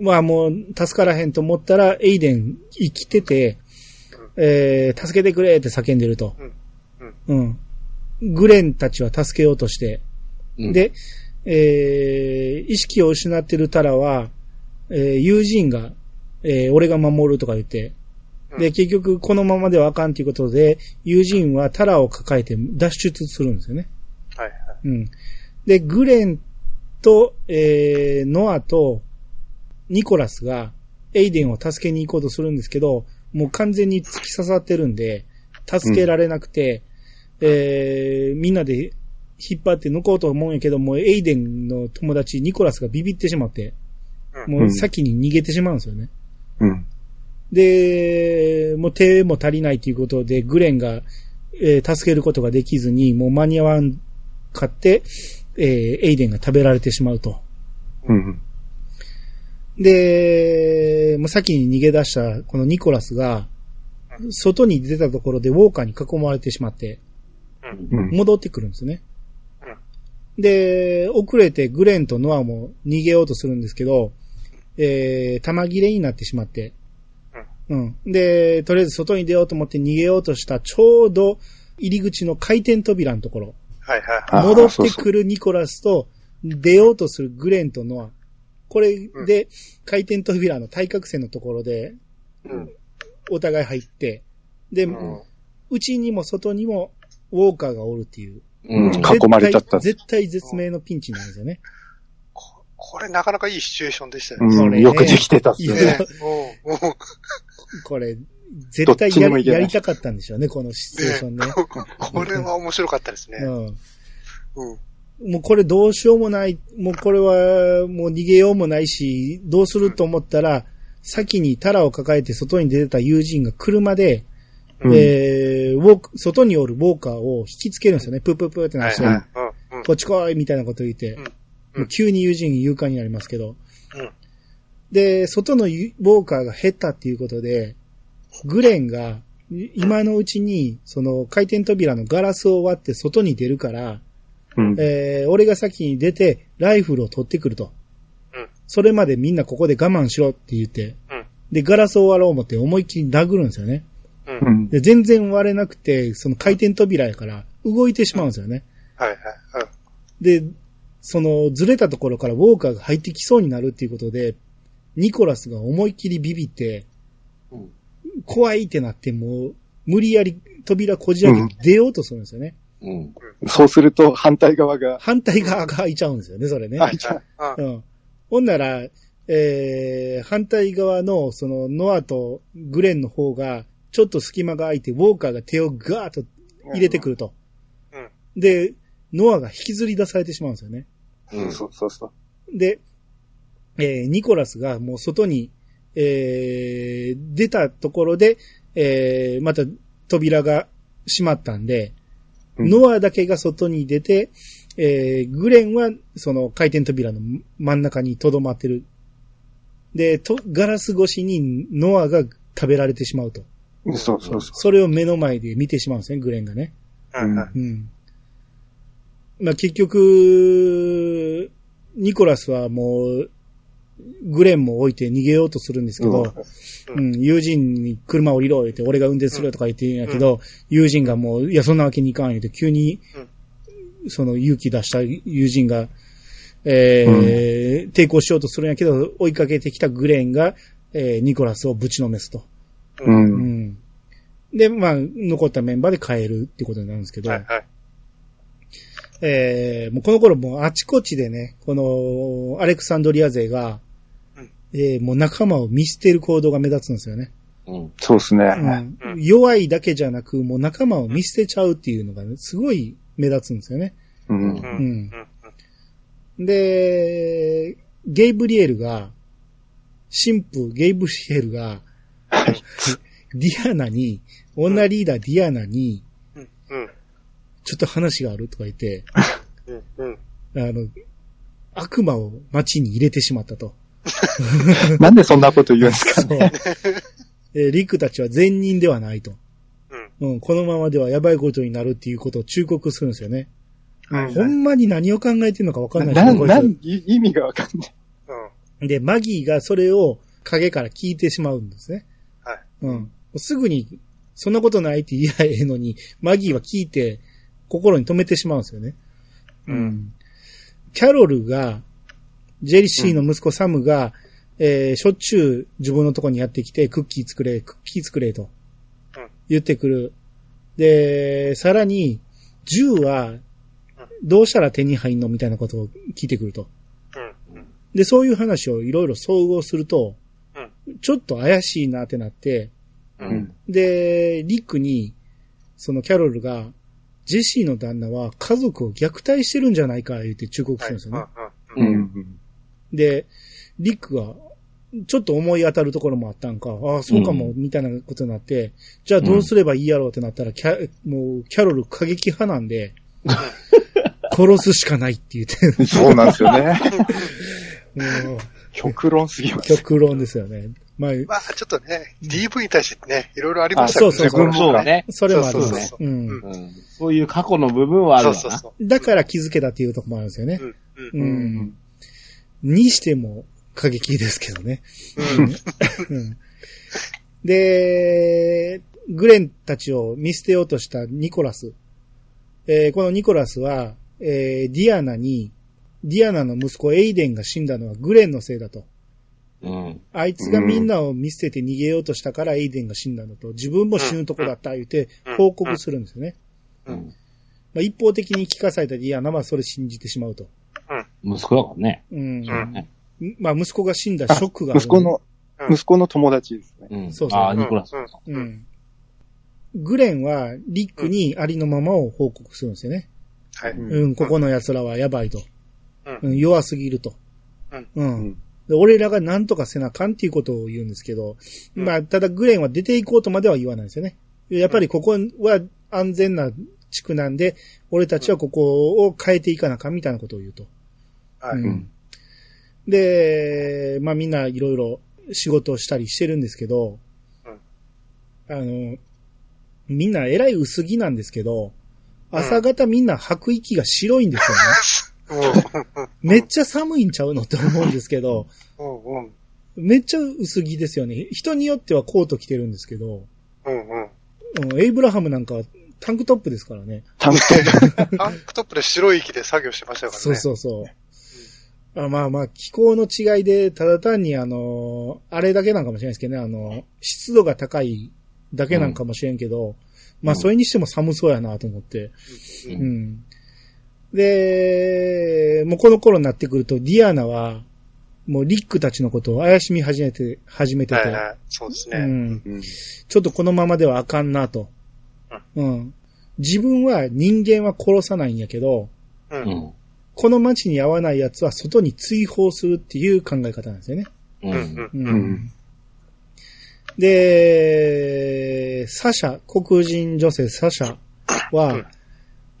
[SPEAKER 1] まあもう助からへんと思ったら、エイデン生きてて、えー、助けてくれって叫んでると。うん。グレンたちは助けようとして、
[SPEAKER 4] うん、
[SPEAKER 1] で、えー、意識を失ってるタラは、えー、友人が、えー、俺が守るとか言って、で、結局このままではあかんということで、友人はタラを抱えて脱出するんですよね。
[SPEAKER 2] はいはい。
[SPEAKER 1] うん。で、グレンと、えー、ノアと、ニコラスが、エイデンを助けに行こうとするんですけど、もう完全に突き刺さってるんで、助けられなくて、えー、みんなで引っ張って抜こうと思うんやけど、もうエイデンの友達、ニコラスがビビってしまって、
[SPEAKER 2] うん
[SPEAKER 1] もう先に逃げてしまうんですよね。
[SPEAKER 3] うん。
[SPEAKER 1] で、もう手も足りないということで、グレンが、えー助けることができずに、もう間に合わんかって、えーエイデンが食べられてしまうと。
[SPEAKER 3] うん。
[SPEAKER 1] で、もう先に逃げ出したこのニコラスが、外に出たところでウォーカーに囲まれてしまって、
[SPEAKER 3] うん。
[SPEAKER 1] 戻ってくるんですね。で、遅れてグレンとノアも逃げようとするんですけど、えー、玉切れになってしまって、うん。で、とりあえず外に出ようと思って逃げようとしたちょうど入り口の回転扉のところ、
[SPEAKER 2] はいはい。
[SPEAKER 1] 戻ってくるニコラスと出ようとするグレンとノア。これで回転扉の対角線のところで
[SPEAKER 2] うん。
[SPEAKER 1] お互い入って、で、
[SPEAKER 2] うん
[SPEAKER 1] 内にも外にもウォーカーがおるっていう。
[SPEAKER 4] うん。
[SPEAKER 3] 囲まれちゃった
[SPEAKER 1] 絶対絶対絶命のピンチなんですよね。
[SPEAKER 2] ここれなかなかいいシチュエーションでしたよ
[SPEAKER 3] う
[SPEAKER 2] ね。
[SPEAKER 1] これね
[SPEAKER 3] ん。よくできてたっすね。
[SPEAKER 1] これ、絶対ややりたかったんでしょうね、このシチュエーションね。
[SPEAKER 2] これは面白かったですね。
[SPEAKER 1] うん。
[SPEAKER 2] うん。
[SPEAKER 1] もうこれどうしようもない、もうこれはもう逃げようもないし、どうすると思ったら、先にタラを抱えて外に出てた友人が車で、
[SPEAKER 3] うん
[SPEAKER 1] えー、ウォーク、外におるウォーカーを引きつけるんですよね。プープープーってなって、
[SPEAKER 2] はいはい。
[SPEAKER 1] こっち来いみたいなこと言って、
[SPEAKER 2] うん
[SPEAKER 1] 急に友人勇敢になりますけど、
[SPEAKER 2] うん
[SPEAKER 1] で、外のユウォーカーが減ったっていうことで、グレンがい今のうちに、その回転扉のガラスを割って外に出るから、
[SPEAKER 3] うん。
[SPEAKER 1] えー、俺が先に出て、ライフルを取ってくると。
[SPEAKER 2] うん
[SPEAKER 1] それまでみんなここで我慢しろって言って、
[SPEAKER 2] うん
[SPEAKER 1] で、ガラスを割ろう思って思いっきり殴るんですよね。
[SPEAKER 2] うん。
[SPEAKER 1] で、全然割れなくて、その回転扉やから、動いてしまうんですよね。
[SPEAKER 2] はい。うん
[SPEAKER 1] で、その、ずれたところからウォーカーが入ってきそうになるっていうことで、ニコラスが思いっきりビビって、
[SPEAKER 4] うん
[SPEAKER 1] 怖いってなって、もう、無理やり扉こじ開けて出ようとするんですよね。
[SPEAKER 4] うん。
[SPEAKER 3] そうすると反対側が、
[SPEAKER 1] 反対側が開いちゃうんですよね、それね。
[SPEAKER 3] あ、じゃあ
[SPEAKER 2] うん。
[SPEAKER 1] うん。ほんなら、えー、反対側の、その、ノアとグレンの方が、ちょっと隙間が空いて、ウォーカーが手をガーッと入れてくると。
[SPEAKER 2] うん。
[SPEAKER 1] で、ノアが引きずり出されてしまうんですよね。
[SPEAKER 4] うん。
[SPEAKER 3] そうそうそう。
[SPEAKER 1] で、えーニコラスがもう外に、えー出たところで、えーまた扉が閉まったんで、
[SPEAKER 3] うん
[SPEAKER 1] ノアだけが外に出て、えーグレンはその回転扉の真ん中に留まってる。で、と、ガラス越しにノアが食べられてしまうと。
[SPEAKER 3] そうそうそ
[SPEAKER 1] それを目の前で見てしまうんですね、グレンがね。
[SPEAKER 2] うんうん
[SPEAKER 1] うん。まあ結局、ニコラスはもう、グレンも置いて逃げようとするんですけど、うん、友人に車降りろ言って、俺が運転するとか言ってんやけど、友人がもう、いや、そんなわけにいかん言って、急に、その勇気出した友人が、えー抵抗しようとするんやけど、追いかけてきたグレンが、えーニコラスをぶちのめすと。
[SPEAKER 3] う。う。
[SPEAKER 1] うんん。で、まあ、残ったメンバーで帰るってことになるんですけど、
[SPEAKER 2] はいはい。
[SPEAKER 1] えーもうこの頃もうあちこちでね、この、アレクサンドリア勢が、
[SPEAKER 2] うん
[SPEAKER 1] えーもう仲間を見捨てる行動が目立つんですよね。
[SPEAKER 4] うん。
[SPEAKER 3] そうですね。
[SPEAKER 1] うん
[SPEAKER 2] うん
[SPEAKER 1] 弱いだけじゃなく、もう仲間を見捨てちゃうっていうのが、ね、すごい目立つんですよね。
[SPEAKER 3] うん
[SPEAKER 2] う。ん。
[SPEAKER 1] で、ゲイブリエルが、神父ゲイブリエルが、ディアナに、女リーダーディアナに。ちょっと話があるとか言って、
[SPEAKER 2] うん。うん。
[SPEAKER 1] あの、悪魔を街に入れてしまったと。
[SPEAKER 3] なんでそんなこと言うんですか
[SPEAKER 1] そう。えーリクたちは善人ではないと。
[SPEAKER 2] うん。
[SPEAKER 1] うん、このままではやばいことになるっていうことを忠告するんですよね。
[SPEAKER 2] はい
[SPEAKER 1] ほんまに何を考えてるのかわかんない
[SPEAKER 3] な、なん、い意味がわかんない。
[SPEAKER 2] うん。
[SPEAKER 1] で、マギーがそれを影から聞いてしまうんですね。
[SPEAKER 2] はい。
[SPEAKER 1] うん。すぐに、そんなことないって言いやええのに、マギーは聞いて、心に留めてしまうんですよね。
[SPEAKER 2] うん
[SPEAKER 1] キャロルが、ジェリシーの息子サムが、えーしょっちゅう自分のとこにやってきて、クッキー作れ、クッキー作れと
[SPEAKER 2] うん、
[SPEAKER 1] 言ってくる。で、さらに、銃は、どうしたら手に入んのみたいなことを聞いてくると。
[SPEAKER 2] うん。
[SPEAKER 1] で、そういう話をいろいろ総合すると、ちょっと怪しいなってなって、
[SPEAKER 2] う。
[SPEAKER 3] うんん。
[SPEAKER 1] で、リックに、そのキャロルが、ジェシーの旦那は家族を虐待してるんじゃないか言って忠告するんですよね。
[SPEAKER 2] う。
[SPEAKER 3] うんん。
[SPEAKER 1] で、リックが、ちょっと思い当たるところもあったんか、ああ、そうかも、
[SPEAKER 4] う
[SPEAKER 1] みたいなことになって、じゃあどうすればいいやろうってなったら、キャ、もう、キャロル過激派なんで、殺すしかないって言って、
[SPEAKER 3] そうなんですよね。
[SPEAKER 1] もう、
[SPEAKER 3] 極論すぎます。
[SPEAKER 1] 極論ですよね。まあ、
[SPEAKER 2] まあ、ちょっとね、DV に対してね、いろいろありま
[SPEAKER 3] あ
[SPEAKER 2] したけどね。
[SPEAKER 1] そうそう
[SPEAKER 4] そう。
[SPEAKER 1] それもあるんです
[SPEAKER 2] そうそう
[SPEAKER 4] いう過去の部分はある。
[SPEAKER 2] そうそうそう。
[SPEAKER 1] だから気づけたっていうところもあるんですよね。
[SPEAKER 2] うん。うん。
[SPEAKER 1] う
[SPEAKER 3] うん
[SPEAKER 1] ん。にしても過激ですけどね。
[SPEAKER 2] うん。
[SPEAKER 1] うんで、グレンたちを見捨てようとしたニコラス。えーこのニコラスは、えーディアナに、ディアナの息子エイデンが死んだのはグレンのせいだと。
[SPEAKER 4] うん。
[SPEAKER 1] あいつがみんなを見捨てて逃げようとしたからエイデンが死んだのと、自分も死ぬとこだった言って報告するんですよね。
[SPEAKER 4] うん。
[SPEAKER 1] まあ、一方的に聞かされたディアナはそれ信じてしまうと。
[SPEAKER 4] 息子だからね。
[SPEAKER 1] うん。
[SPEAKER 2] うん
[SPEAKER 1] まあ、息子が死んだショックがある
[SPEAKER 3] 息子の、
[SPEAKER 2] うん
[SPEAKER 3] 息子の友達ですね。
[SPEAKER 4] うん。
[SPEAKER 1] そうそう
[SPEAKER 4] ああ、ニコラス。
[SPEAKER 2] うん
[SPEAKER 1] うん。グレンはリックにありのままを報告するんですよね。
[SPEAKER 2] はい。
[SPEAKER 1] うん、ここの奴らはやばいと。
[SPEAKER 2] うん
[SPEAKER 1] うん、弱すぎると。
[SPEAKER 2] うん。
[SPEAKER 1] うん。
[SPEAKER 3] うん
[SPEAKER 1] で俺らが何とかせなあかんっていうことを言うんですけど、
[SPEAKER 2] うん
[SPEAKER 1] まあ、ただグレンは出ていこうとまでは言わないんですよね。やっぱりここは安全な地区なんで、俺たちはここを変えていかなあかんみたいなことを言うと。
[SPEAKER 2] はい。
[SPEAKER 1] うんで、まあみんないろいろ仕事をしたりしてるんですけど、あの、みんな偉い薄着なんですけど、朝方みんな吐く息が白いんですよね。めっちゃ寒いんちゃうのって思うんですけど、
[SPEAKER 2] うん。うん。うん。
[SPEAKER 1] めっちゃ薄着ですよね。人によってはコート着てるんですけど、
[SPEAKER 2] うん。うん。
[SPEAKER 1] うん、エイブラハムなんかはタンクトップですからね。
[SPEAKER 3] タンクトップ
[SPEAKER 2] タンクトップで白い息で作業してましたからね。
[SPEAKER 1] そうそうそう。あまあまあ、気候の違いで、ただ単にあの、あれだけなんかもしれないですけどね、あの、湿度が高いだけなんかもしれんけど、まあそれにしても寒そうやなと思って。
[SPEAKER 2] う。
[SPEAKER 1] うんん。で、もうこの頃になってくると、ディアナは、もうリックたちのことを怪しみ始めて、始めてて、
[SPEAKER 2] はいはい。そうですね。
[SPEAKER 1] うん。
[SPEAKER 3] うん
[SPEAKER 1] ちょっとこのままではあかんなと。うん。自分は人間は殺さないんやけど、
[SPEAKER 2] う。
[SPEAKER 4] うんん。
[SPEAKER 1] この街に合わない奴は外に追放するっていう考え方なんですよね。
[SPEAKER 4] う。
[SPEAKER 2] うん。うん
[SPEAKER 1] う。
[SPEAKER 2] うん。
[SPEAKER 3] ん
[SPEAKER 1] で、サシャ、黒人女性サシャは、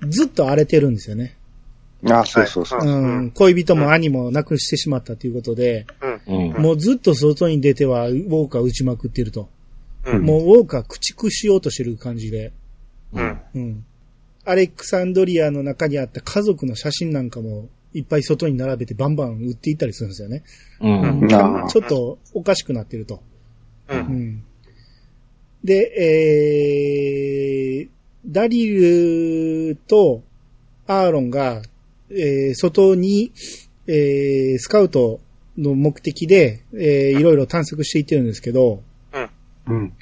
[SPEAKER 1] ずっと荒れてるんですよね。
[SPEAKER 3] あそうそうそう。
[SPEAKER 2] はい
[SPEAKER 1] うん。恋人も兄も亡くしてしまったということで、
[SPEAKER 2] うん。
[SPEAKER 4] うん。
[SPEAKER 1] もうずっと外に出てはウォーカー打ちまくってると。
[SPEAKER 2] うん。
[SPEAKER 1] もうウォーカー駆逐しようとしてる感じで、
[SPEAKER 2] うん。
[SPEAKER 1] うん。アレクサンドリアの中にあった家族の写真なんかもいっぱい外に並べてバンバン売っていったりするんですよね。
[SPEAKER 4] うん。
[SPEAKER 2] うん
[SPEAKER 1] ちょっとおかしくなってると。
[SPEAKER 2] う。
[SPEAKER 1] うんん。で、えー、ダリルとアーロンが、えー、外に、えー、スカウトの目的で、えー、いろいろ探索していってるんですけど、
[SPEAKER 3] うん。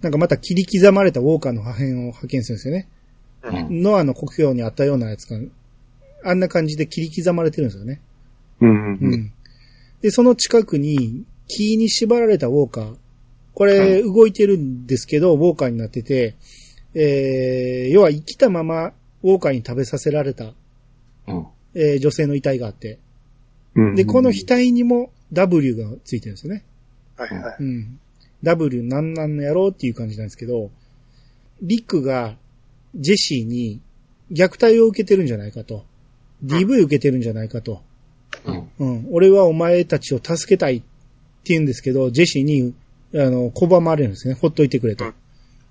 [SPEAKER 1] なんかまた切り刻まれたウォーカーの破片を発見するんですよね。
[SPEAKER 4] うん。
[SPEAKER 1] ノアの故郷にあったようなやつが、あんな感じで切り刻まれてるんですよね。
[SPEAKER 3] うん。
[SPEAKER 1] う
[SPEAKER 3] うん。
[SPEAKER 1] ん。で、その近くに、木に縛られたウォーカー。これ、動いてるんですけど、ウォーカーになってて、えー、要は生きたまま、ウォーカーに食べさせられた、
[SPEAKER 4] うん。
[SPEAKER 1] えー女性の遺体があって。
[SPEAKER 3] うん。
[SPEAKER 1] で、この額にも W がついてるんですよね。
[SPEAKER 2] はいはい。
[SPEAKER 1] うん。W なんなんのやろうっていう感じなんですけど、リックがジェシーに虐待を受けてるんじゃないかと。DV 受けてるんじゃないかと。
[SPEAKER 4] うん。
[SPEAKER 1] うん。俺はお前たちを助けたいって言うんですけど、ジェシーに、あの、拒まれるんですね。ほっといてくれと。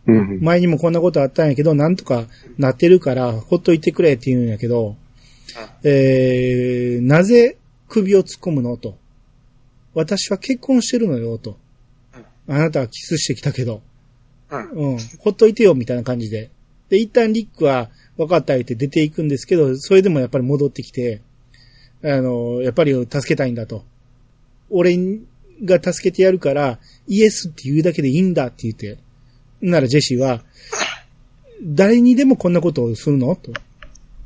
[SPEAKER 3] うん。
[SPEAKER 1] 前にもこんなことあったんやけど、なんとかなってるから、ほっといてくれって言うんやけど、えー、なぜ首を突っ込むの？と。私は結婚してるのよ、と。あなたはキスしてきたけど、
[SPEAKER 2] うん。
[SPEAKER 1] うん、ほっといてよ、みたいな感じで。で、一旦リックは、分かった言って出ていくんですけど、それでもやっぱり戻ってきて、あの、やっぱり助けたいんだと。俺が助けてやるから、イエスって言うだけでいいんだって言って。ならジェシーは、誰にでもこんなことをするの？と。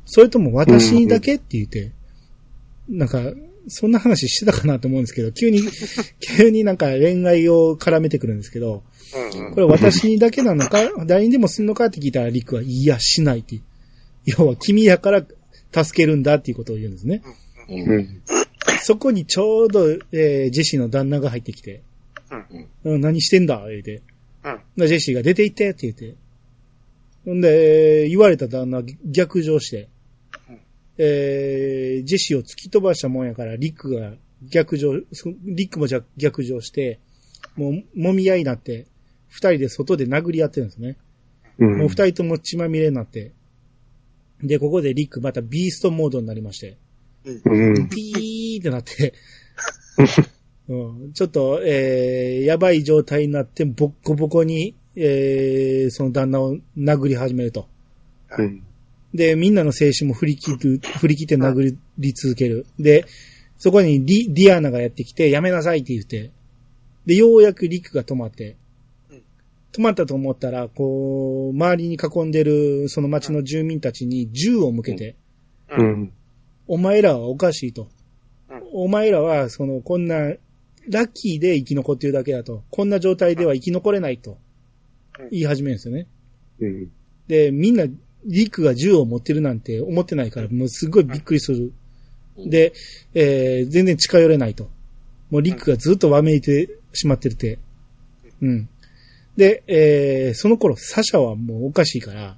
[SPEAKER 1] それとも私にだけって言って。なんか、そんな話してたかなと思うんですけど、急に、急になんか恋愛を絡めてくるんですけど、
[SPEAKER 2] うん。
[SPEAKER 1] これ私にだけなのか誰にでもすんのかって聞いたらリクは、いや、しないって。要は、君やから助けるんだっていうことを言うんですね。そこにちょうど、えージェシーの旦那が入ってきて、うん、何してんだ言うて。ジェシーが出て行ってって言って。ほんで、言われた旦那は逆上して
[SPEAKER 2] うん、
[SPEAKER 1] えージェシーを突き飛ばしたもんやから、リックが逆上、そリックもじゃ逆上して、もう、揉み合いになって、二人で外で殴り合ってるんですね。
[SPEAKER 3] うん。
[SPEAKER 1] もう二人とも血まみれになって。で、ここでリックまたビーストモードになりまして。
[SPEAKER 3] うん。
[SPEAKER 1] ピーってなって、うん、ちょっと、えー、やばい状態になって、ボッコボコに、えー、その旦那を殴り始めると。
[SPEAKER 3] うん。
[SPEAKER 1] で、みんなの精神も振り切る、振り切って殴り続ける。で、そこにリ、ディアナがやってきて、やめなさいって言って、で、ようやくリックが止まって
[SPEAKER 2] うん、
[SPEAKER 1] 止まったと思ったら、こう、周りに囲んでる、その町の住民たちに銃を向けて、
[SPEAKER 3] うん。
[SPEAKER 1] お前らはおかしいと。
[SPEAKER 2] うん
[SPEAKER 1] お前らは、その、こんな、ラッキーで生き残ってるだけだと。こんな状態では生き残れないと
[SPEAKER 2] うん。
[SPEAKER 1] 言い始めるんですよね。
[SPEAKER 3] うん。
[SPEAKER 1] で、みんな、リックが銃を持ってるなんて思ってないから、もうすごいびっくりする。で、えー、全然近寄れないと。もうリックがずっとわめいてしまってるて。うん。で、えー、その頃、サシャはもうおかしいから、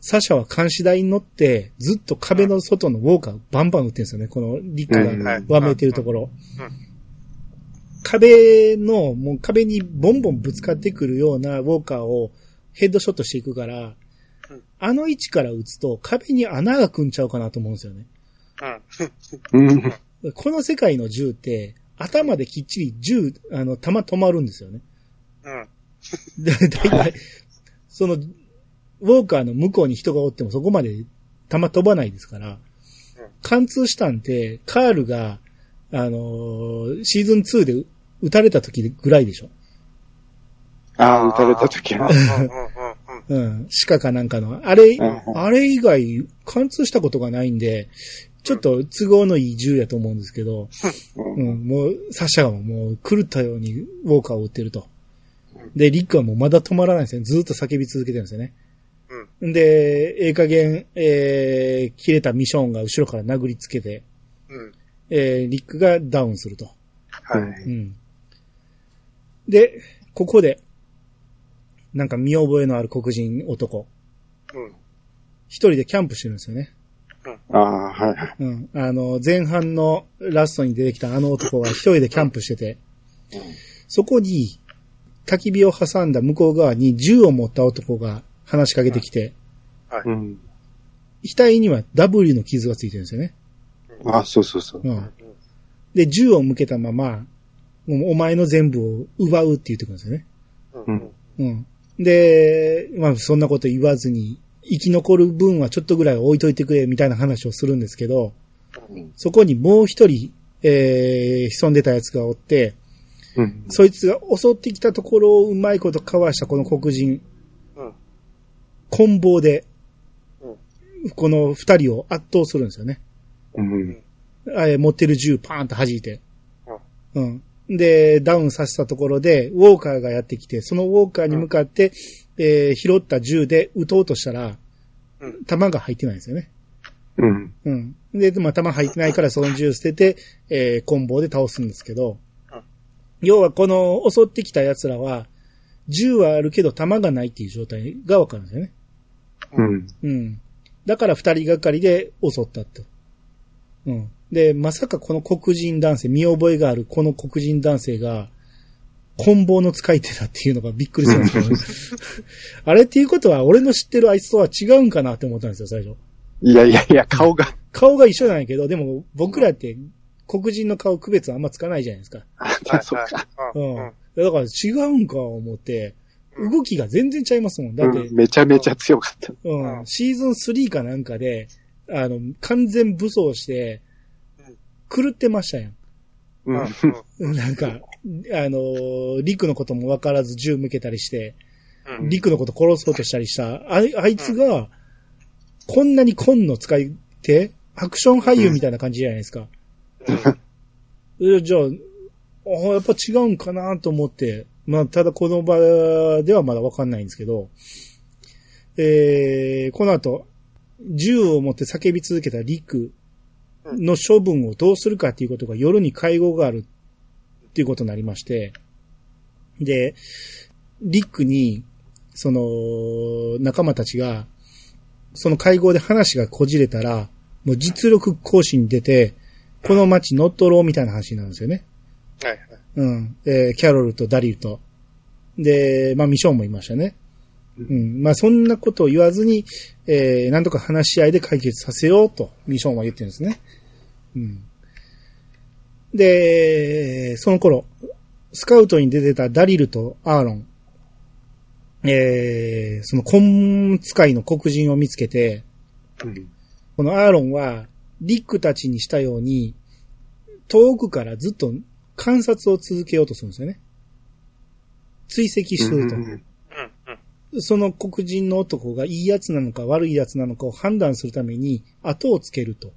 [SPEAKER 1] サシャは監視台に乗って、ずっと壁の外のウォーカーバンバン撃ってるんですよね。このリック
[SPEAKER 3] うん
[SPEAKER 1] がわめいてるところ
[SPEAKER 2] うんうん。
[SPEAKER 1] 壁の、もう壁にボンボンぶつかってくるようなウォーカーをヘッドショットしていくから
[SPEAKER 2] うん、
[SPEAKER 1] あの位置から撃つと壁に穴が組んちゃうかなと思うんですよね。
[SPEAKER 2] うん。
[SPEAKER 3] うん。
[SPEAKER 1] この世界の銃って、頭できっちり銃、あの、弾止まるんですよね。
[SPEAKER 2] うん。
[SPEAKER 1] で、だいたい、その、ウォーカーの向こうに人がおってもそこまで弾飛ばないですから、貫通したんて、カールが、あのーシーズン2で撃たれた時ぐらいでしょ。
[SPEAKER 3] ああ、撃たれた時は。
[SPEAKER 2] うんうんうん
[SPEAKER 1] うん。鹿かなんかの。あれ、
[SPEAKER 3] うん
[SPEAKER 1] あれ以外貫通したことがないんで、ちょっと都合のいい銃やと思うんですけど、うん、もう、サシャはもう狂ったようにウォーカーを撃ってると。で、リックはもうまだ止まらないんですよ。ずーっと叫び続けてるんですよね。で、ええ加減、えー、切れたミションが後ろから殴りつけて、
[SPEAKER 2] うん。
[SPEAKER 1] えー、リックがダウンすると。
[SPEAKER 2] はい。
[SPEAKER 1] うん。で、ここで、なんか見覚えのある黒人男、
[SPEAKER 2] うん。
[SPEAKER 1] 一人でキャンプしてるんですよね。
[SPEAKER 3] ああ、はいはい。
[SPEAKER 1] うん。あの、前半のラストに出てきたあの男は一人でキャンプしてて、そこに、焚き火を挟んだ向こう側に銃を持った男が話しかけてきて、
[SPEAKER 2] はい。
[SPEAKER 3] うん。
[SPEAKER 1] 額には W の傷がついてるんですよね。
[SPEAKER 3] あ、そうそうそう。
[SPEAKER 1] うん。で、銃を向けたまま、お前の全部を奪うって言ってくるんですよね。
[SPEAKER 2] うん。
[SPEAKER 1] うん。で、まあそんなこと言わずに、生き残る分はちょっとぐらい置いといてくれみたいな話をするんですけど、そこにもう一人、えー、潜んでたやつがおって、
[SPEAKER 3] うん。
[SPEAKER 1] そいつが襲ってきたところをうまいことかわしたこの黒人、
[SPEAKER 2] うん。
[SPEAKER 1] 棍棒で
[SPEAKER 2] うん、
[SPEAKER 1] この二人を圧倒するんですよね。
[SPEAKER 3] うん。
[SPEAKER 1] あえー持ってる銃パーンと弾いて。うん。で、ダウンさせたところで、ウォーカーがやってきて、そのウォーカーに向かって、えー拾った銃で撃とうとしたら、
[SPEAKER 2] うん
[SPEAKER 1] 弾が入ってないんですよね。
[SPEAKER 3] うん。
[SPEAKER 1] うん。で、まあ、弾入ってないからその銃捨てて、えー、棍棒で倒すんですけど
[SPEAKER 2] うん、
[SPEAKER 1] 要はこの襲ってきた奴らは、銃はあるけど弾がないっていう状態がわかるんですよね。
[SPEAKER 3] うん。
[SPEAKER 1] うん。だから二人がかりで襲ったと。うん。で、まさかこの黒人男性、見覚えがあるこの黒人男性が、棍棒の使い手だっていうのがびっくりするんですけど、あれっていうことは俺の知ってるあいつとは違うんかなって思ったんですよ、最初。
[SPEAKER 3] いやいやいや、顔が。
[SPEAKER 1] 顔が一緒なんやけど、でも僕らって黒人の顔区別あんまつかないじゃないですか。
[SPEAKER 2] はい。
[SPEAKER 3] そうか。
[SPEAKER 2] うん。
[SPEAKER 1] うん。だから違うんか思って、動きが全然ちゃいますもん。だって、
[SPEAKER 3] うんめちゃめちゃ強かった。
[SPEAKER 1] うん、シーズン3かなんかで、あの、完全武装して、狂ってましたやん。
[SPEAKER 3] う
[SPEAKER 2] うん
[SPEAKER 3] ん。
[SPEAKER 1] なんか、あのー、リクのことも分からず銃向けたりして、
[SPEAKER 2] うん。
[SPEAKER 1] リクのこと殺そうとしたりした、ああいつが、こんなにコンの使い手アクション俳優みたいな感じじゃないですか。えじゃあ、あやっぱ違うんかなと思って、まあ、ただこの場ではまだわかんないんですけど、えー、この後、銃を持って叫び続けたリクの処分をどうするかっていうことが夜に会合があるっていうことになりまして、で、リックに、その、仲間たちが、その会合で話がこじれたら、もう実力行使に出て、この街乗っ取ろうみたいな話になるんですよね。
[SPEAKER 2] はい。
[SPEAKER 1] うん。えーキャロルとダリルと。で、まあミションもいましたね。うん。まあそんなことを言わずに、えーなんとか話し合いで解決させようと、ミションは言ってるんですね。うん。で、その頃、スカウトに出てたダリルとアーロン、えー、その根使いの黒人を見つけて、このアーロンは、リックたちにしたように、遠くからずっと観察を続けようとするんですよね。追跡すると。
[SPEAKER 3] うん
[SPEAKER 2] うん。
[SPEAKER 1] その黒人の男がいいやつなのか悪いやつなのかを判断するために後をつけると。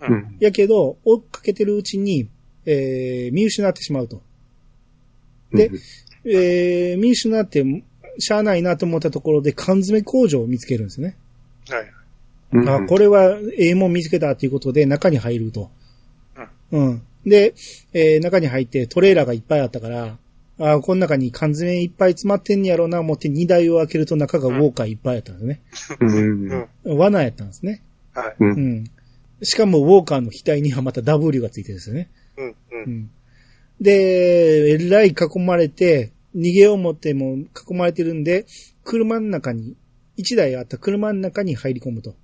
[SPEAKER 2] うん。
[SPEAKER 3] うん。
[SPEAKER 1] やけど、追っかけてるうちに、えー、見失ってしまうと。で、えー、見失って、しゃあないなと思ったところで缶詰工場を見つけるんですね。
[SPEAKER 2] はい。
[SPEAKER 3] うん、
[SPEAKER 1] あ、これはええもん見つけたっていうことで中に入ると。うん。で、えー中に入ってトレーラーがいっぱいあったから、あこの中に缶詰いっぱい詰まってんやろうな思って荷台を開けると中がウォーカーいっぱいあったんですね。
[SPEAKER 3] うん。
[SPEAKER 2] うん。
[SPEAKER 1] 罠やったんですね。
[SPEAKER 2] はい。
[SPEAKER 3] う。
[SPEAKER 1] うんん。しかもウォーカーの額にはまた W がついてるんですよね。
[SPEAKER 2] うん。う。
[SPEAKER 1] うんん。で、えらい囲まれて、逃げよう思っても囲まれてるんで、車の中に、一台あった車の中に入り込むと。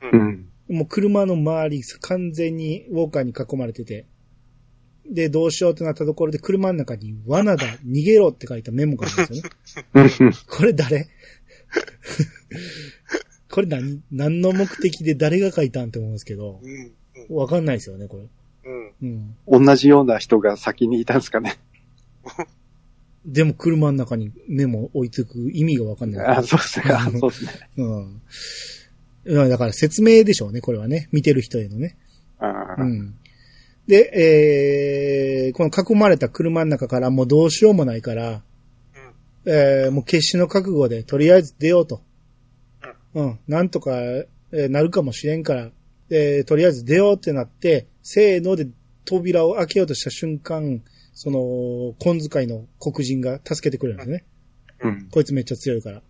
[SPEAKER 3] うん。
[SPEAKER 1] もう車の周り、完全にウォーカーに囲まれてて。で、どうしようってなったところで車の中に罠だ、逃げろって書いたメモがあるんですよね。
[SPEAKER 3] うん。
[SPEAKER 1] これ誰？これ何、何の目的で誰が書いたんって思うんですけど、
[SPEAKER 2] うん。
[SPEAKER 1] わかんないですよね、これ。
[SPEAKER 2] うん。
[SPEAKER 1] うん。
[SPEAKER 3] 同じような人が先にいたんですかね。
[SPEAKER 1] でも車の中にメモ置いてく意味がわかんない。
[SPEAKER 3] あ、そうですね。あそうですね。
[SPEAKER 1] うん。うんだから説明でしょうね、これはね。見てる人へのね。うん。で、えー、この囲まれた車の中からもうどうしようもないから、えー、もう決死の覚悟でとりあえず出ようと。うん。なんとか、えーなるかもしれんから、えー、とりあえず出ようってなって、せーので扉を開けようとした瞬間、その、根使いの黒人が助けてくれるんですね。
[SPEAKER 3] うん。
[SPEAKER 1] こいつめっちゃ強いから。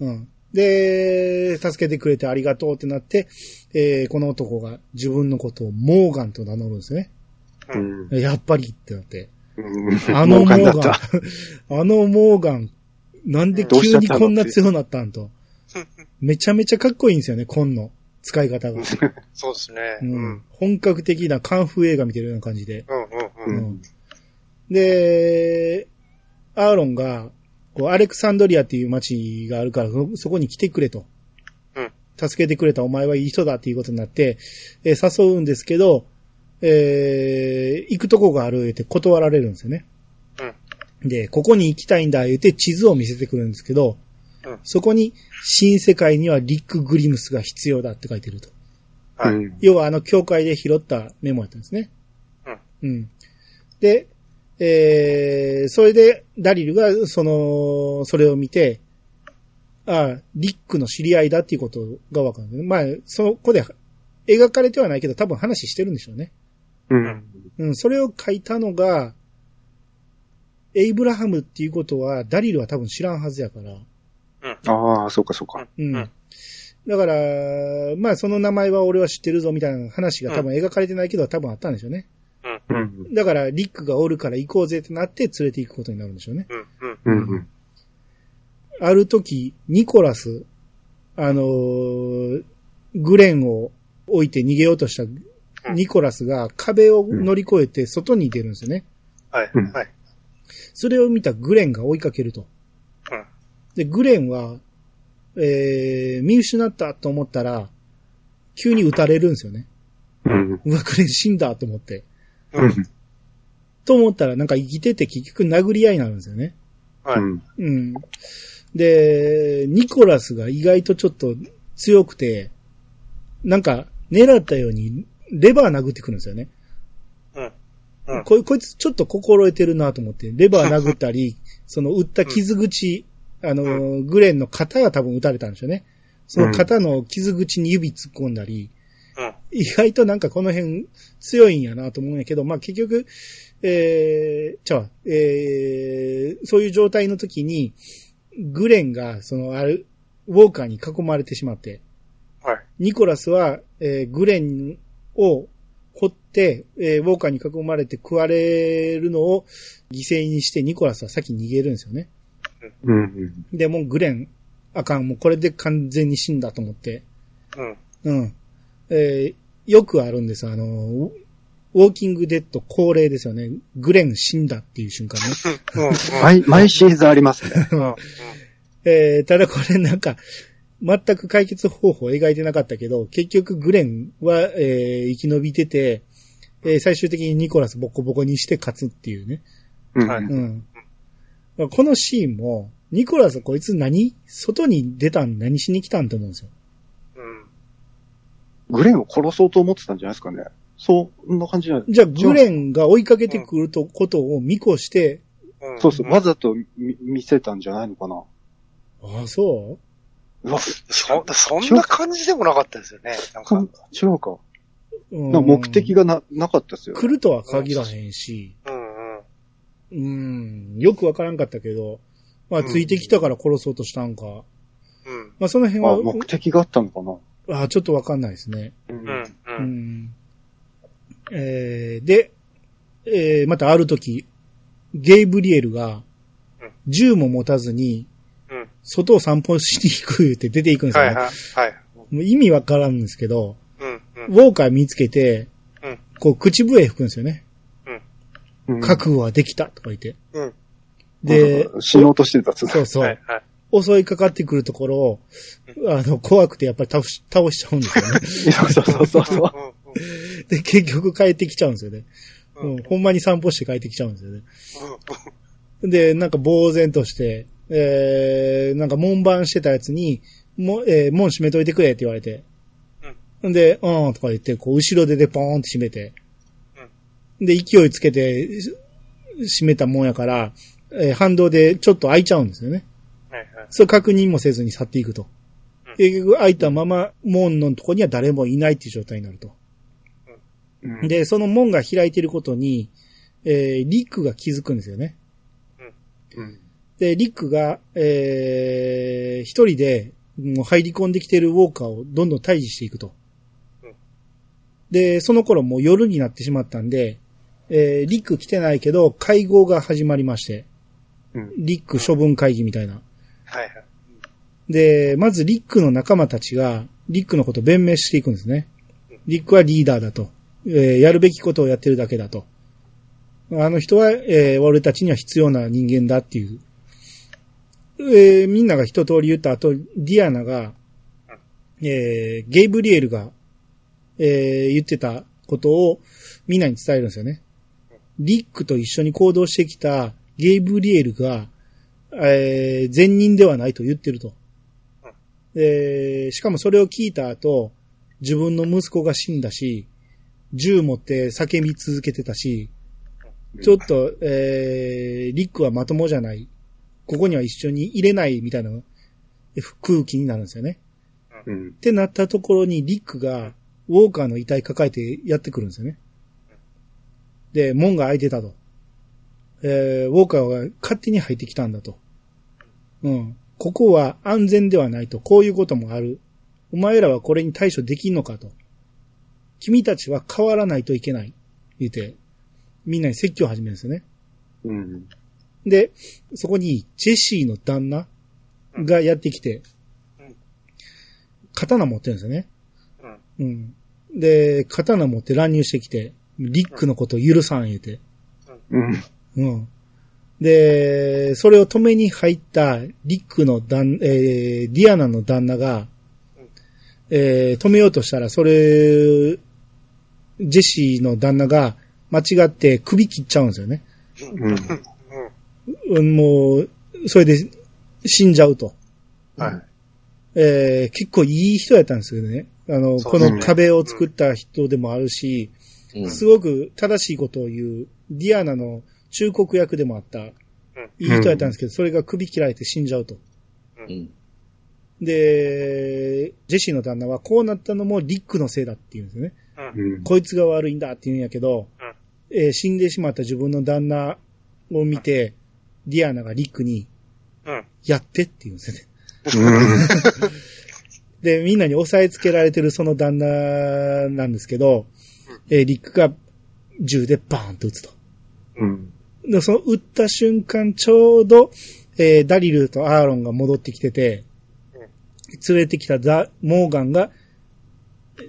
[SPEAKER 1] うん。で、助けてくれてありがとうってなって、えーこの男が自分のことをモーガンと名乗るんですね。
[SPEAKER 3] うん。
[SPEAKER 1] やっぱりってなって。
[SPEAKER 3] うん
[SPEAKER 1] あのモーガン あのモーガン、なんで急にこんな強くなったんと。めちゃめちゃかっこいいんですよね、コンの使い方が。
[SPEAKER 2] そうですね。
[SPEAKER 1] う
[SPEAKER 2] うんん。
[SPEAKER 1] 本格的なカンフー映画見てるような感じで。
[SPEAKER 2] うんうんうん。
[SPEAKER 1] うんで、アーロンが、こう、アレクサンドリアっていう街があるから、そそこに来てくれと。
[SPEAKER 2] うん
[SPEAKER 1] 助けてくれたお前はいい人だっていうことになって、えー誘うんですけど、えー行くとこがある言って断られるんですよね。で、ここに行きたいんだ言って地図を見せてくるんですけど、
[SPEAKER 2] うん
[SPEAKER 1] そこに新世界にはリック・グリムスが必要だって書いてると。
[SPEAKER 2] はい
[SPEAKER 3] うん
[SPEAKER 1] 要はあの教会で拾ったメモやったんですね。うん。で、えー、それでダリルがその、それを見て、ああ、リックの知り合いだっていうことがわかる。まあ、そこで描かれてはないけど多分話してるんでしょうね。
[SPEAKER 3] うん。
[SPEAKER 1] うん、それを書いたのが、エイブラハムっていうことはダリルは多分知らんはずやから。
[SPEAKER 3] ああ、そうかそうか。
[SPEAKER 1] うん。
[SPEAKER 2] うん
[SPEAKER 1] だから、まあその名前は俺は知ってるぞみたいな話が多分描かれてないけど、多分あったんでしょうね。
[SPEAKER 3] うん。
[SPEAKER 1] だから、リックがおるから行こうぜってなって連れて行くことになるんでしょうね。
[SPEAKER 2] うんうん。
[SPEAKER 3] うん。うん。
[SPEAKER 1] ある時、ニコラス、あのーグレンを置いて逃げようとしたニコラスが壁を乗り越えて外に出るんですよね。
[SPEAKER 2] はい
[SPEAKER 3] うん
[SPEAKER 2] はい。
[SPEAKER 1] それを見たグレンが追いかけると。
[SPEAKER 2] うん
[SPEAKER 1] で、グレンは、えー、見失ったと思ったら、急に撃たれるんですよね。
[SPEAKER 3] うん。
[SPEAKER 1] うわ、グレン死んだと思って。
[SPEAKER 3] うん。
[SPEAKER 1] と思ったら、なんか生きてて結局殴り合いになるんですよね。
[SPEAKER 2] はい。
[SPEAKER 1] うん。で、ニコラスが意外とちょっと強くて、なんか狙ったようにレバー殴ってくるんですよね。
[SPEAKER 2] うん。うん。
[SPEAKER 1] ここいつちょっと心得てるなと思って、レバー殴ったり、その撃った傷口、あの、グレンの肩が多分撃たれたんでしょうね。その肩の傷口に指突っ込んだり、
[SPEAKER 2] うん。
[SPEAKER 1] 意外となんかこの辺強いんやなと思うんやけど、まあ結局、えー、ちゃうわえー、そういう状態の時に、グレンが、その、ある、ウォーカーに囲まれてしまって、
[SPEAKER 2] はい。
[SPEAKER 1] ニコラスは、えーグレンを掘って、えーウォーカーに囲まれて食われるのを犠牲にしてニコラスは先に逃げるんですよね。
[SPEAKER 3] うん。
[SPEAKER 1] で、もうグレン、あかん、もうこれで完全に死んだと思って、
[SPEAKER 2] うん。
[SPEAKER 1] うん。えーよくあるんです。あの、ウウォーキングデッド恒例ですよね。グレン死んだっていう瞬間ね。
[SPEAKER 3] 毎、毎シーズンありますね。
[SPEAKER 2] うん。
[SPEAKER 1] えーただこれなんか、全く解決方法を描いてなかったけど、結局グレンは、えー生き延びてて、えー最終的にニコラスボコボコにして勝つっていうね。
[SPEAKER 3] うん。
[SPEAKER 2] はい
[SPEAKER 1] うん。このシーンも、ニコラスこいつ何？外に出たん？何しに来たん？と思うんですよ。
[SPEAKER 2] うん。
[SPEAKER 3] グレンを殺そうと思ってたんじゃないですかね。そんな感じじゃない？
[SPEAKER 1] じゃあグレンが追いかけてくるとことを見越して、
[SPEAKER 2] うん。
[SPEAKER 3] そうそう、わざと見見せたんじゃないのかな。
[SPEAKER 1] ああ、そう？
[SPEAKER 3] わ、
[SPEAKER 2] そ、そんな感じでもなかったですよね。なんか。
[SPEAKER 3] か違うか。
[SPEAKER 1] うん
[SPEAKER 3] なんか目的がな、なかったですよ。
[SPEAKER 1] 来るとは限らへんし、
[SPEAKER 2] うんうん。
[SPEAKER 1] うん、よくわからんかったけど、まあ、ついてきたから殺そうとしたんか。
[SPEAKER 2] うん。
[SPEAKER 1] まあ、その辺
[SPEAKER 3] あ、
[SPEAKER 1] は、
[SPEAKER 3] 目的があったのかな。
[SPEAKER 1] あちょっとわかんないですね。
[SPEAKER 3] う
[SPEAKER 2] うん。
[SPEAKER 1] う
[SPEAKER 2] うん。
[SPEAKER 1] ん。えー、で、えー、またある時、ゲイブリエルが
[SPEAKER 2] うん、
[SPEAKER 1] 銃も持たずに、
[SPEAKER 2] うん。
[SPEAKER 1] 外を散歩しに行く言って出ていくんですよね。
[SPEAKER 2] はいはい。はい。
[SPEAKER 1] もう意味わからんんですけど、
[SPEAKER 2] うん。
[SPEAKER 1] ウ
[SPEAKER 2] うん。
[SPEAKER 1] ォーカー見つけて、
[SPEAKER 2] うん
[SPEAKER 1] こう、口笛吹くんですよね。
[SPEAKER 3] うん
[SPEAKER 1] 覚悟はできたとか言って。
[SPEAKER 2] うん。
[SPEAKER 1] で、
[SPEAKER 3] 死のうとしてた。
[SPEAKER 1] そうそう。
[SPEAKER 2] はいはい。
[SPEAKER 1] 襲いかかってくるところを、あの、怖くてやっぱり倒し、倒しちゃうんですよね。
[SPEAKER 3] そうそうそうそう。
[SPEAKER 2] うん。
[SPEAKER 1] で、結局帰ってきちゃうんですよね。
[SPEAKER 2] うん。
[SPEAKER 1] うん、ほんまに散歩して帰ってきちゃうんですよね。で、なんか呆然として、えー、なんか門番してたやつに、も、えー、門閉めといてくれって言われて。んで、うん、とか言って、こう、後ろ手でポーンって閉めて。で、勢いつけて、し閉めたもんやから、えー反動でちょっと開いちゃうんですよね。
[SPEAKER 2] はいはい。
[SPEAKER 1] それ確認もせずに去っていくと
[SPEAKER 2] うん。
[SPEAKER 1] 結局開いたまま門のとこには誰もいないっていう状態になると。
[SPEAKER 3] うん
[SPEAKER 1] で、その門が開いてることに、えーリックが気づくんですよね。
[SPEAKER 3] うん
[SPEAKER 1] で、リックが、えー一人で、もう入り込んできてるウォーカーをどんどん退治していくと
[SPEAKER 2] うん。
[SPEAKER 1] で、その頃もう夜になってしまったんで、えーリック来てないけど、会合が始まりまして、
[SPEAKER 3] うん。
[SPEAKER 1] リック処分会議みたいな。
[SPEAKER 2] はいはい。
[SPEAKER 1] で、まずリックの仲間たちが、リックのことを弁明していくんですね。リックはリーダーだと。えーやるべきことをやってるだけだと。あの人は、えー俺たちには必要な人間だっていう。えーみんなが一通り言った後、ディアナが、えーゲイブリエルが、えー言ってたことをみんなに伝えるんですよね。リックと一緒に行動してきたゲイブリエルが、えー善人ではないと言ってると。えーしかもそれを聞いた後、自分の息子が死んだし、銃持って叫び続けてたし、ちょっと、えーリックはまともじゃない。ここには一緒に入れないみたいな空気になるんですよね。
[SPEAKER 3] うん
[SPEAKER 1] っ。てなったところにリックがウォーカーの遺体抱えてやってくるんですよね。で、門が開いてたと。えーウォーカーが勝手に入ってきたんだと。うん。ここは安全ではないと。こういうこともある。お前らはこれに対処できんのかと。君たちは変わらないといけない。言って、みんなに説教を始めるんですよね。
[SPEAKER 3] うん。
[SPEAKER 1] で、そこにジェシーの旦那がやってきて
[SPEAKER 2] うん、
[SPEAKER 1] 刀持ってるんですよね。
[SPEAKER 2] うん。
[SPEAKER 1] うん。で、刀持って乱入してきて、リックのことを許さん言うて。
[SPEAKER 3] うん。
[SPEAKER 1] うん。で、それを止めに入ったリックの旦、えー、ディアナの旦那が、えー止めようとしたら、それ、ジェシーの旦那が間違って首切っちゃうんですよね。
[SPEAKER 3] うん。
[SPEAKER 1] うん、もう、それで死んじゃうと。
[SPEAKER 3] はい。
[SPEAKER 1] えー結構いい人やったんですけどね。あの、
[SPEAKER 2] ね
[SPEAKER 1] の壁を作った人でもあるし、
[SPEAKER 4] うん
[SPEAKER 1] すごく正しいことを言う、ディアナの忠告役でもあった、いい人やったんですけど、それが首切られて死んじゃうと。
[SPEAKER 4] うん。
[SPEAKER 1] で、ジェシーの旦那はこうなったのもリックのせいだって言うんですよね。
[SPEAKER 3] うん。
[SPEAKER 1] こいつが悪いんだって言うんやけど、えー死んでしまった自分の旦那を見て、ディアナがリックに、
[SPEAKER 2] うん。
[SPEAKER 1] やってって言うんですよね。で、みんなに押さえつけられてるその旦那なんですけど、えーリックが銃でバーンと撃つと。
[SPEAKER 3] うん。
[SPEAKER 1] で、その撃った瞬間ちょうど、えーダリルとアーロンが戻ってきてて、連れてきたザ・モーガンが、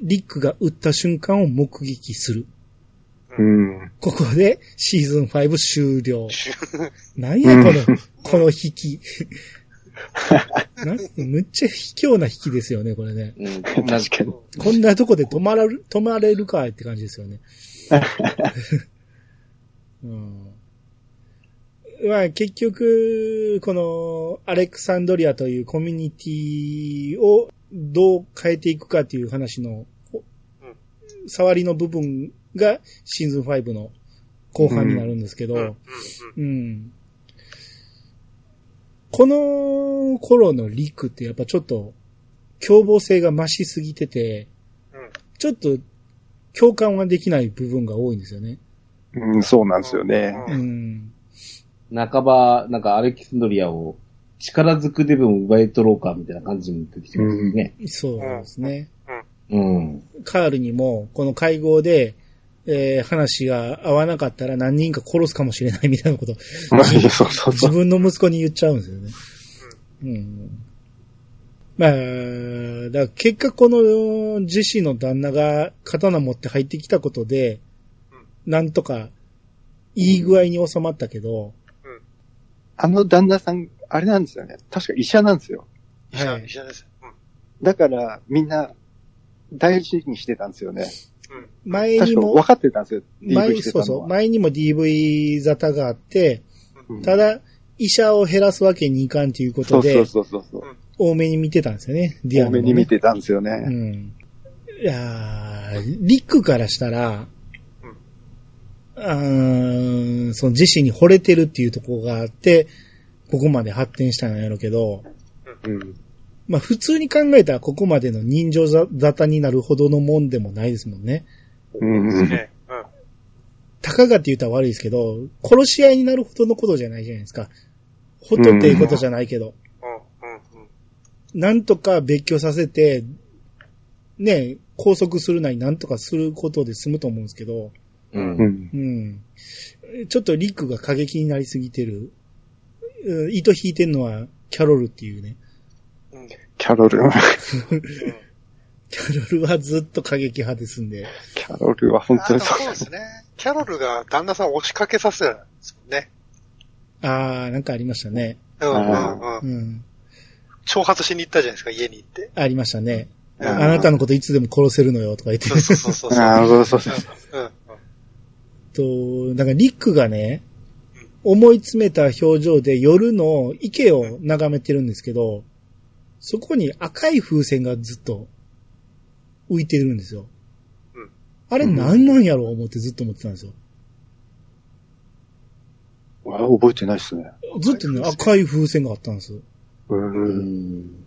[SPEAKER 1] リックが撃った瞬間を目撃する。
[SPEAKER 3] うん。
[SPEAKER 1] ここでシーズン5終了。なんやこの、この引き。むっちゃ卑怯な引きですよね、これね。
[SPEAKER 4] うん。
[SPEAKER 3] 確かに。
[SPEAKER 1] こんなとこで止まらる、止まれるかって感じですよね。うんまあ、結局、このアレクサンドリアというコミュニティをどう変えていくかっていう話の、ほ触りの部分がシーズン5の後半になるんですけど。この頃のリクってやっぱちょっと凶暴性が増しすぎてて、
[SPEAKER 2] うん。
[SPEAKER 1] ちょっと共感はできない部分が多いんですよね。
[SPEAKER 3] うん、そうなんですよね。
[SPEAKER 1] う
[SPEAKER 2] うん。
[SPEAKER 1] ん。
[SPEAKER 4] 半ば、なんかアレキサンドリアを力ずくでも奪い取ろうかみたいな感じに出てきてますよね。
[SPEAKER 1] そうですね。
[SPEAKER 4] うん。
[SPEAKER 1] カールにもこの会合で、えー話が合わなかったら何人か殺すかもしれないみたいなこと、
[SPEAKER 3] まあ、そうそうそ
[SPEAKER 1] 自
[SPEAKER 3] う。
[SPEAKER 1] 分の息子に言っちゃうんですよね。うん。まあ、だから結果このジェシーの旦那が刀持って入ってきたことで、なんとかいい具合に収まったけど、
[SPEAKER 3] あの旦那さん、あれなんですよね。確か医者なんですよ。
[SPEAKER 2] 医者、
[SPEAKER 1] はい
[SPEAKER 2] 医者です。うん。
[SPEAKER 3] だから、みんな、大事にしてたんですよね。
[SPEAKER 2] うん。
[SPEAKER 1] 前にも
[SPEAKER 3] 分、かってたんですよ。
[SPEAKER 1] 前。そうそう、前にも DV 沙汰があって、
[SPEAKER 3] うん
[SPEAKER 1] ただ、医者を減らすわけにいかんということで
[SPEAKER 3] そうそう、そうそう。
[SPEAKER 1] 大目に見てたんですよね、ディアね
[SPEAKER 3] めに見てたんですよ
[SPEAKER 1] う
[SPEAKER 3] ね。
[SPEAKER 1] ん。いやーリックからしたら、あーそのジェシーに惚れてるっていうところがあって、ここまで発展したんやろうけど、
[SPEAKER 3] うん。
[SPEAKER 1] まあ普通に考えたらここまでの人情沙汰になるほどのもんでもないですもんね。
[SPEAKER 3] うん。
[SPEAKER 2] ねうん。
[SPEAKER 1] たかがって言ったら悪いですけど、殺し合いになるほどのことじゃないじゃないですか。ほとっていうことじゃないけど、
[SPEAKER 2] うん。うん。
[SPEAKER 1] なんとか別居させて、ね、拘束するなりなんとかすることで済むと思うんですけど、
[SPEAKER 4] うん
[SPEAKER 3] う。ん。
[SPEAKER 1] うん。ちょっとリックが過激になりすぎてる。うん糸引いてんのはキャロルっていうね。
[SPEAKER 3] キャロル、
[SPEAKER 1] キャロルはずっと過激派ですんで。
[SPEAKER 3] キャロルは本
[SPEAKER 2] あ
[SPEAKER 3] 当にそう
[SPEAKER 2] ですね。キャロルが旦那さんを押しかけさせるんですもんね。
[SPEAKER 1] あー、なんかありましたね。
[SPEAKER 2] うんうん
[SPEAKER 3] あ
[SPEAKER 2] うん。
[SPEAKER 1] うん。
[SPEAKER 2] 挑発しに行ったじゃないですか、家に行って。
[SPEAKER 1] ありましたね。
[SPEAKER 2] うん
[SPEAKER 1] あなたのこといつでも殺せるのよとか言って
[SPEAKER 2] そう。そうそうそうそう。
[SPEAKER 3] ああ、そうそうそう。
[SPEAKER 2] うんうん
[SPEAKER 1] と、だからリックがね、思い詰めた表情で夜の池を眺めてるんですけど、そこに赤い風船がずっと浮いてるんですよ。
[SPEAKER 2] うん
[SPEAKER 1] あれ何なんやろう思ってずっと思ってたんですよ。
[SPEAKER 3] あ覚えてないっすね。
[SPEAKER 1] ずっとね、赤い風船があったんです。
[SPEAKER 3] う。
[SPEAKER 4] うんん。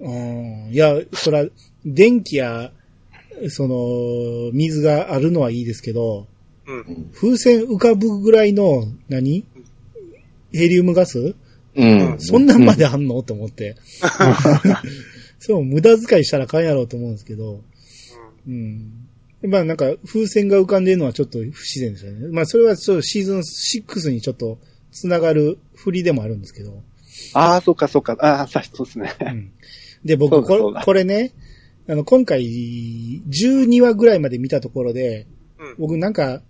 [SPEAKER 1] うん。いや、そら、電気や、その、水があるのはいいですけど、
[SPEAKER 2] うん。
[SPEAKER 1] 風船浮かぶぐらいの何、ヘリウムガス？
[SPEAKER 4] うん。
[SPEAKER 1] そんなんまであんの？と思って。そう、無駄遣いしたらあかんやろうと思うんですけど、うん。まあなんか、風船が浮かんでるのはちょっと不自然ですよね。まあそれはちょっとシーズン6にちょっと繋がる振りでもあるんですけど。
[SPEAKER 3] ああ、そっかそっか。ああ、さそうですね。
[SPEAKER 1] うん。で、僕、これ、これね、あの、今回、12話ぐらいまで見たところで、
[SPEAKER 2] うん。
[SPEAKER 1] 僕なんか、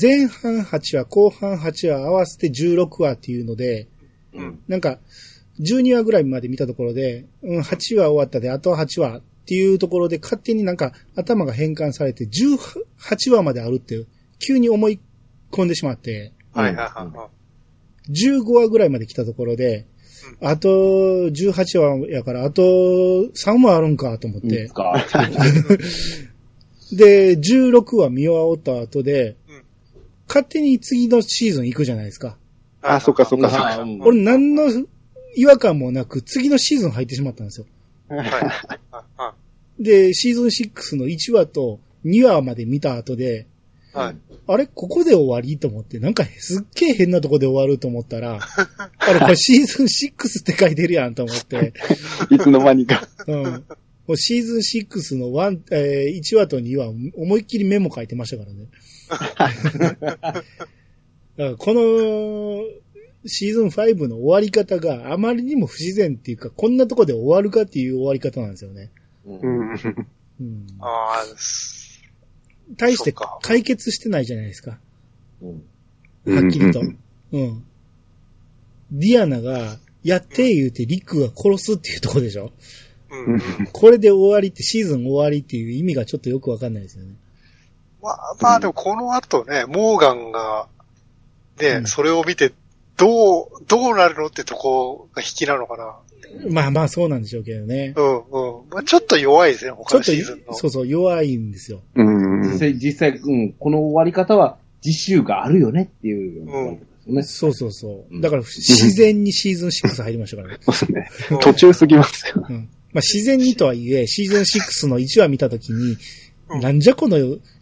[SPEAKER 1] 前半8話、後半8話合わせて16話っていうので、
[SPEAKER 2] うん。
[SPEAKER 1] なんか、12話ぐらいまで見たところで、うん、8話終わったで、あとは8話っていうところで、勝手になんか頭が変換されて、18話まであるって、急に思い込んでしまって、
[SPEAKER 2] はいはいはいはい。
[SPEAKER 1] 15話ぐらいまで来たところで、あと18話やから、あと3話あるんかと思っ
[SPEAKER 4] いいで
[SPEAKER 1] て。で、16話見終わった後で
[SPEAKER 2] うん、
[SPEAKER 1] 勝手に次のシーズン行くじゃないですか。
[SPEAKER 3] ああ、そっかそっかそっか。
[SPEAKER 4] うん
[SPEAKER 1] 俺何の違和感もなく、次のシーズン入ってしまったんですよ。
[SPEAKER 2] はいはいはい
[SPEAKER 1] で、シーズン6の1話と2話まで見た後で、
[SPEAKER 2] はい。
[SPEAKER 1] あれここで終わりと思って、なんかすっげえ変なとこで終わると思ったら、あれこれシーズン6って書いてるやんと思って、
[SPEAKER 3] いつの間にか。
[SPEAKER 1] うん。もうシーズン6の1、えー1話と2話、思いっきりメモ書いてましたからね。この、シーズン5の終わり方があまりにも不自然っていうか、こんなとこで終わるかっていう終わり方なんですよね。
[SPEAKER 4] うん
[SPEAKER 3] うん。
[SPEAKER 1] うん。
[SPEAKER 2] ああ、す
[SPEAKER 1] 対して解決してないじゃないですか。
[SPEAKER 4] うん
[SPEAKER 1] はっきりと。
[SPEAKER 3] うん
[SPEAKER 1] うん。ディアナが、やって言うてリックが殺すっていうとこでしょ
[SPEAKER 2] うん。
[SPEAKER 1] これで終わりって、シーズン終わりっていう意味がちょっとよくわかんないですよね。
[SPEAKER 2] まあ、まあでもこの後ね、モーガンが、ね、
[SPEAKER 1] うん
[SPEAKER 2] それを見て、どう、どうなるのってとこが引きなのかな。
[SPEAKER 1] まあまあそうなんでしょうけどね。
[SPEAKER 2] うんうん。まあ、ちょっと弱いですね、
[SPEAKER 1] ち
[SPEAKER 2] 他
[SPEAKER 1] ょっと
[SPEAKER 2] のシーズンの。、
[SPEAKER 1] そうそう、弱いんですよ。
[SPEAKER 3] うん。
[SPEAKER 4] 実際、実際、うん、この終わり方は、実習があるよねっていう、
[SPEAKER 2] うん
[SPEAKER 4] ね。
[SPEAKER 1] そうそうそうう。
[SPEAKER 4] ん
[SPEAKER 1] だから自然にシーズン6入りましたからね。
[SPEAKER 3] そうですね。
[SPEAKER 2] うん
[SPEAKER 3] 途中すぎますよ。
[SPEAKER 1] うん。まあ自然にとはいえ、シーズン6の1話見たときに、
[SPEAKER 2] うん
[SPEAKER 1] なんじゃこの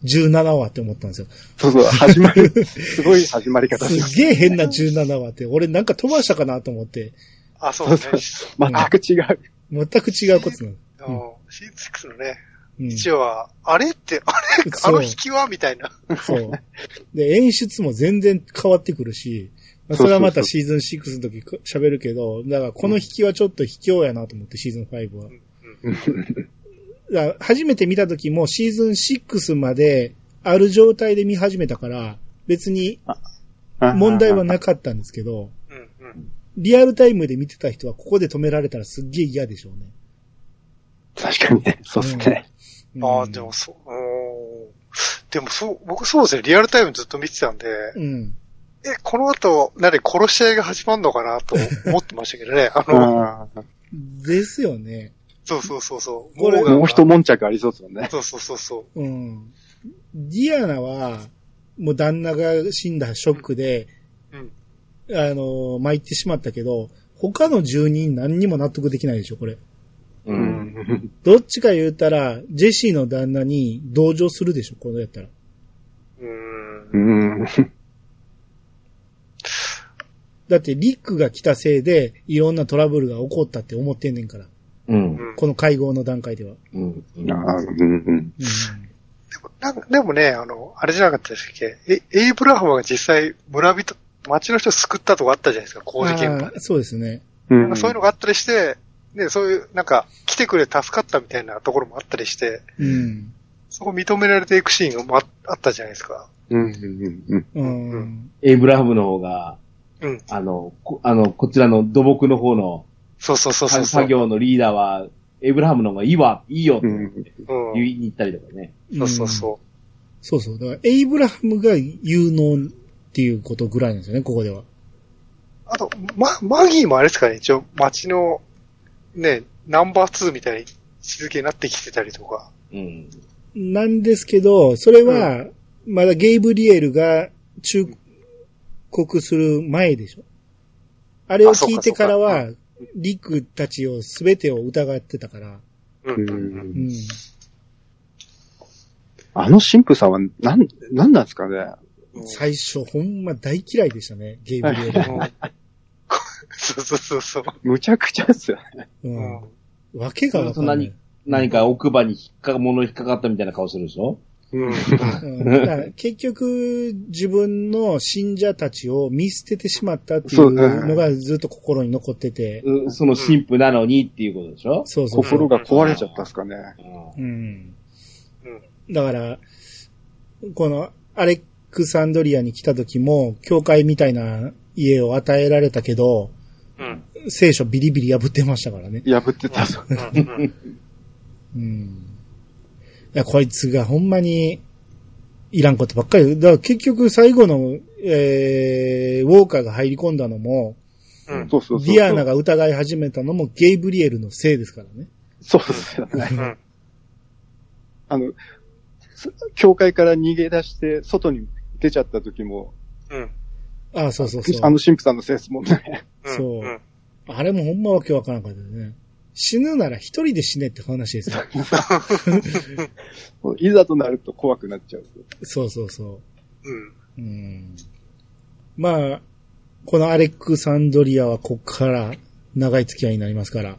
[SPEAKER 1] 17話って思ったんですよ。
[SPEAKER 3] そうそう、始まる。すごい始まり方します
[SPEAKER 1] すげえ変な17話って、俺なんか飛ばしたかなと思って、
[SPEAKER 2] あ、そうですね。
[SPEAKER 3] 全く違う。
[SPEAKER 1] 全く違うことなの。
[SPEAKER 2] うんシーズン6のね、
[SPEAKER 1] うん。
[SPEAKER 2] 一話は、あれって、あれあの引きはみたいな。
[SPEAKER 1] そう。で、演出も全然変わってくるし、まあ、それはまたシーズン6の時喋るけど、だからこの引きはちょっと卑怯やなと思って、シーズン5は。初めて見た時もシーズン6まである状態で見始めたから、別に問題はなかったんですけど。リアルタイムで見てた人はここで止められたらすっげえ嫌でしょうね。
[SPEAKER 3] 確かにね。そうですね。
[SPEAKER 1] うん
[SPEAKER 2] ああ、でもそう、でもそう、僕そうですね、リアルタイムずっと見てたんで、
[SPEAKER 1] うん。
[SPEAKER 2] え、この後、何、殺し合いが始まるのかなと思ってましたけどね。あの、
[SPEAKER 1] ですよね。
[SPEAKER 2] そうそうそうそう。
[SPEAKER 1] これ
[SPEAKER 2] モーガンが
[SPEAKER 3] もう一悶着ありそうですもんね。
[SPEAKER 2] そうそうそうそう。
[SPEAKER 1] うん。ディアナは、もう旦那が死んだショックで、
[SPEAKER 2] うん。
[SPEAKER 1] あの、参ってしまったけど、他の住人何にも納得できないでしょ、これ。
[SPEAKER 4] う。
[SPEAKER 3] うんん。
[SPEAKER 1] どっちか言ったら、ジェシーの旦那に同情するでしょ、このやったら。
[SPEAKER 2] うーん。
[SPEAKER 3] うん。
[SPEAKER 1] だって、リックが来たせいで、いろんなトラブルが起こったって思ってんねんから。
[SPEAKER 4] うん。
[SPEAKER 2] うん
[SPEAKER 1] この会合の段階では。
[SPEAKER 4] うん。
[SPEAKER 3] ああうんうん。
[SPEAKER 1] うん。
[SPEAKER 2] なんかでもね、あの、あれじゃなかったですっけ？えエイブラハムが実際村人、町の人を救ったとこあったじゃないですか、工事現場
[SPEAKER 1] そうですね。
[SPEAKER 3] うん
[SPEAKER 2] そういうのがあったりして、ね、そういう、なんか、来てくれ助かったみたいなところもあったりして、
[SPEAKER 1] うん。
[SPEAKER 2] そこ認められていくシーンがもああったじゃないですか。
[SPEAKER 3] うんうんうん
[SPEAKER 1] うん。
[SPEAKER 2] うん
[SPEAKER 4] エイブラハムの方が、
[SPEAKER 2] うん。
[SPEAKER 4] あの、こあの、こちらの土木の方の
[SPEAKER 2] そうそうそうそう。
[SPEAKER 4] 作業のリーダーは、エイブラハムの方がいいわ、いいよって。言いに行ったりとかね。
[SPEAKER 2] そうそうそ
[SPEAKER 1] そうそう。だから、エイブラハムが有能っていうことぐらいなんですよね、ここでは。
[SPEAKER 2] う。あと、ま、マギーもあれですかね、一応、街の、ね、ナンバー2みたいに位置づけになってきてたりとか。
[SPEAKER 4] うん。
[SPEAKER 1] なんですけど、それは、まだゲイブリエルが忠告する前でしょ。あれを聞いてからは、リクたちを全てを疑ってたから。
[SPEAKER 2] うん。
[SPEAKER 3] う
[SPEAKER 2] うん。
[SPEAKER 1] うんん。
[SPEAKER 3] あの神父さんは、なん、なんなんですかね？
[SPEAKER 1] 最初、ほんま大嫌いでしたね、ゲイブリエ
[SPEAKER 2] そうそうそうそう。
[SPEAKER 3] むちゃくちゃですよね。
[SPEAKER 1] う
[SPEAKER 2] うん
[SPEAKER 1] ん。わけがわかんない。
[SPEAKER 4] 何か奥歯に引っかか、物引っかかったみたいな顔するでしょ？
[SPEAKER 2] うん。
[SPEAKER 1] 結局、自分の信者たちを見捨ててしまったっていうのがずっと心に残ってて。
[SPEAKER 4] うんその神父なのにっていうことでしょ？
[SPEAKER 1] そうそう。
[SPEAKER 3] 心が壊れちゃったんですかね。
[SPEAKER 4] うん
[SPEAKER 1] うん。だから、このアレクサンドリアに来た時も、教会みたいな家を与えられたけど、
[SPEAKER 2] うん。
[SPEAKER 1] 聖書ビリビリ破ってましたからね。
[SPEAKER 3] 破ってたぞ。
[SPEAKER 2] うん。
[SPEAKER 1] や、こいつがほんまに、いらんことばっかり。だから結局最後の、えー、ウォーカーが入り込んだのも、
[SPEAKER 2] うん。
[SPEAKER 3] そうそうそう。
[SPEAKER 1] ディアナが疑い始めたのもゲイブリエルのせいですからね。
[SPEAKER 3] そうですよね。
[SPEAKER 2] うん。
[SPEAKER 3] あの、す教会から逃げ出して、外に出ちゃった時も、
[SPEAKER 2] うん。
[SPEAKER 1] ああ、そうそうそう。
[SPEAKER 3] あの神父さんのせいですもんね。
[SPEAKER 1] そう
[SPEAKER 2] うん。
[SPEAKER 1] あれもほんまわけわからんかったよね。死ぬなら一人で死ねって話ですよ。
[SPEAKER 3] いざとなると怖くなっちゃう。
[SPEAKER 1] そうそうそ
[SPEAKER 2] うん。
[SPEAKER 1] う。うん。まあ、このアレクサンドリアはこっから長い付き合いになりますから。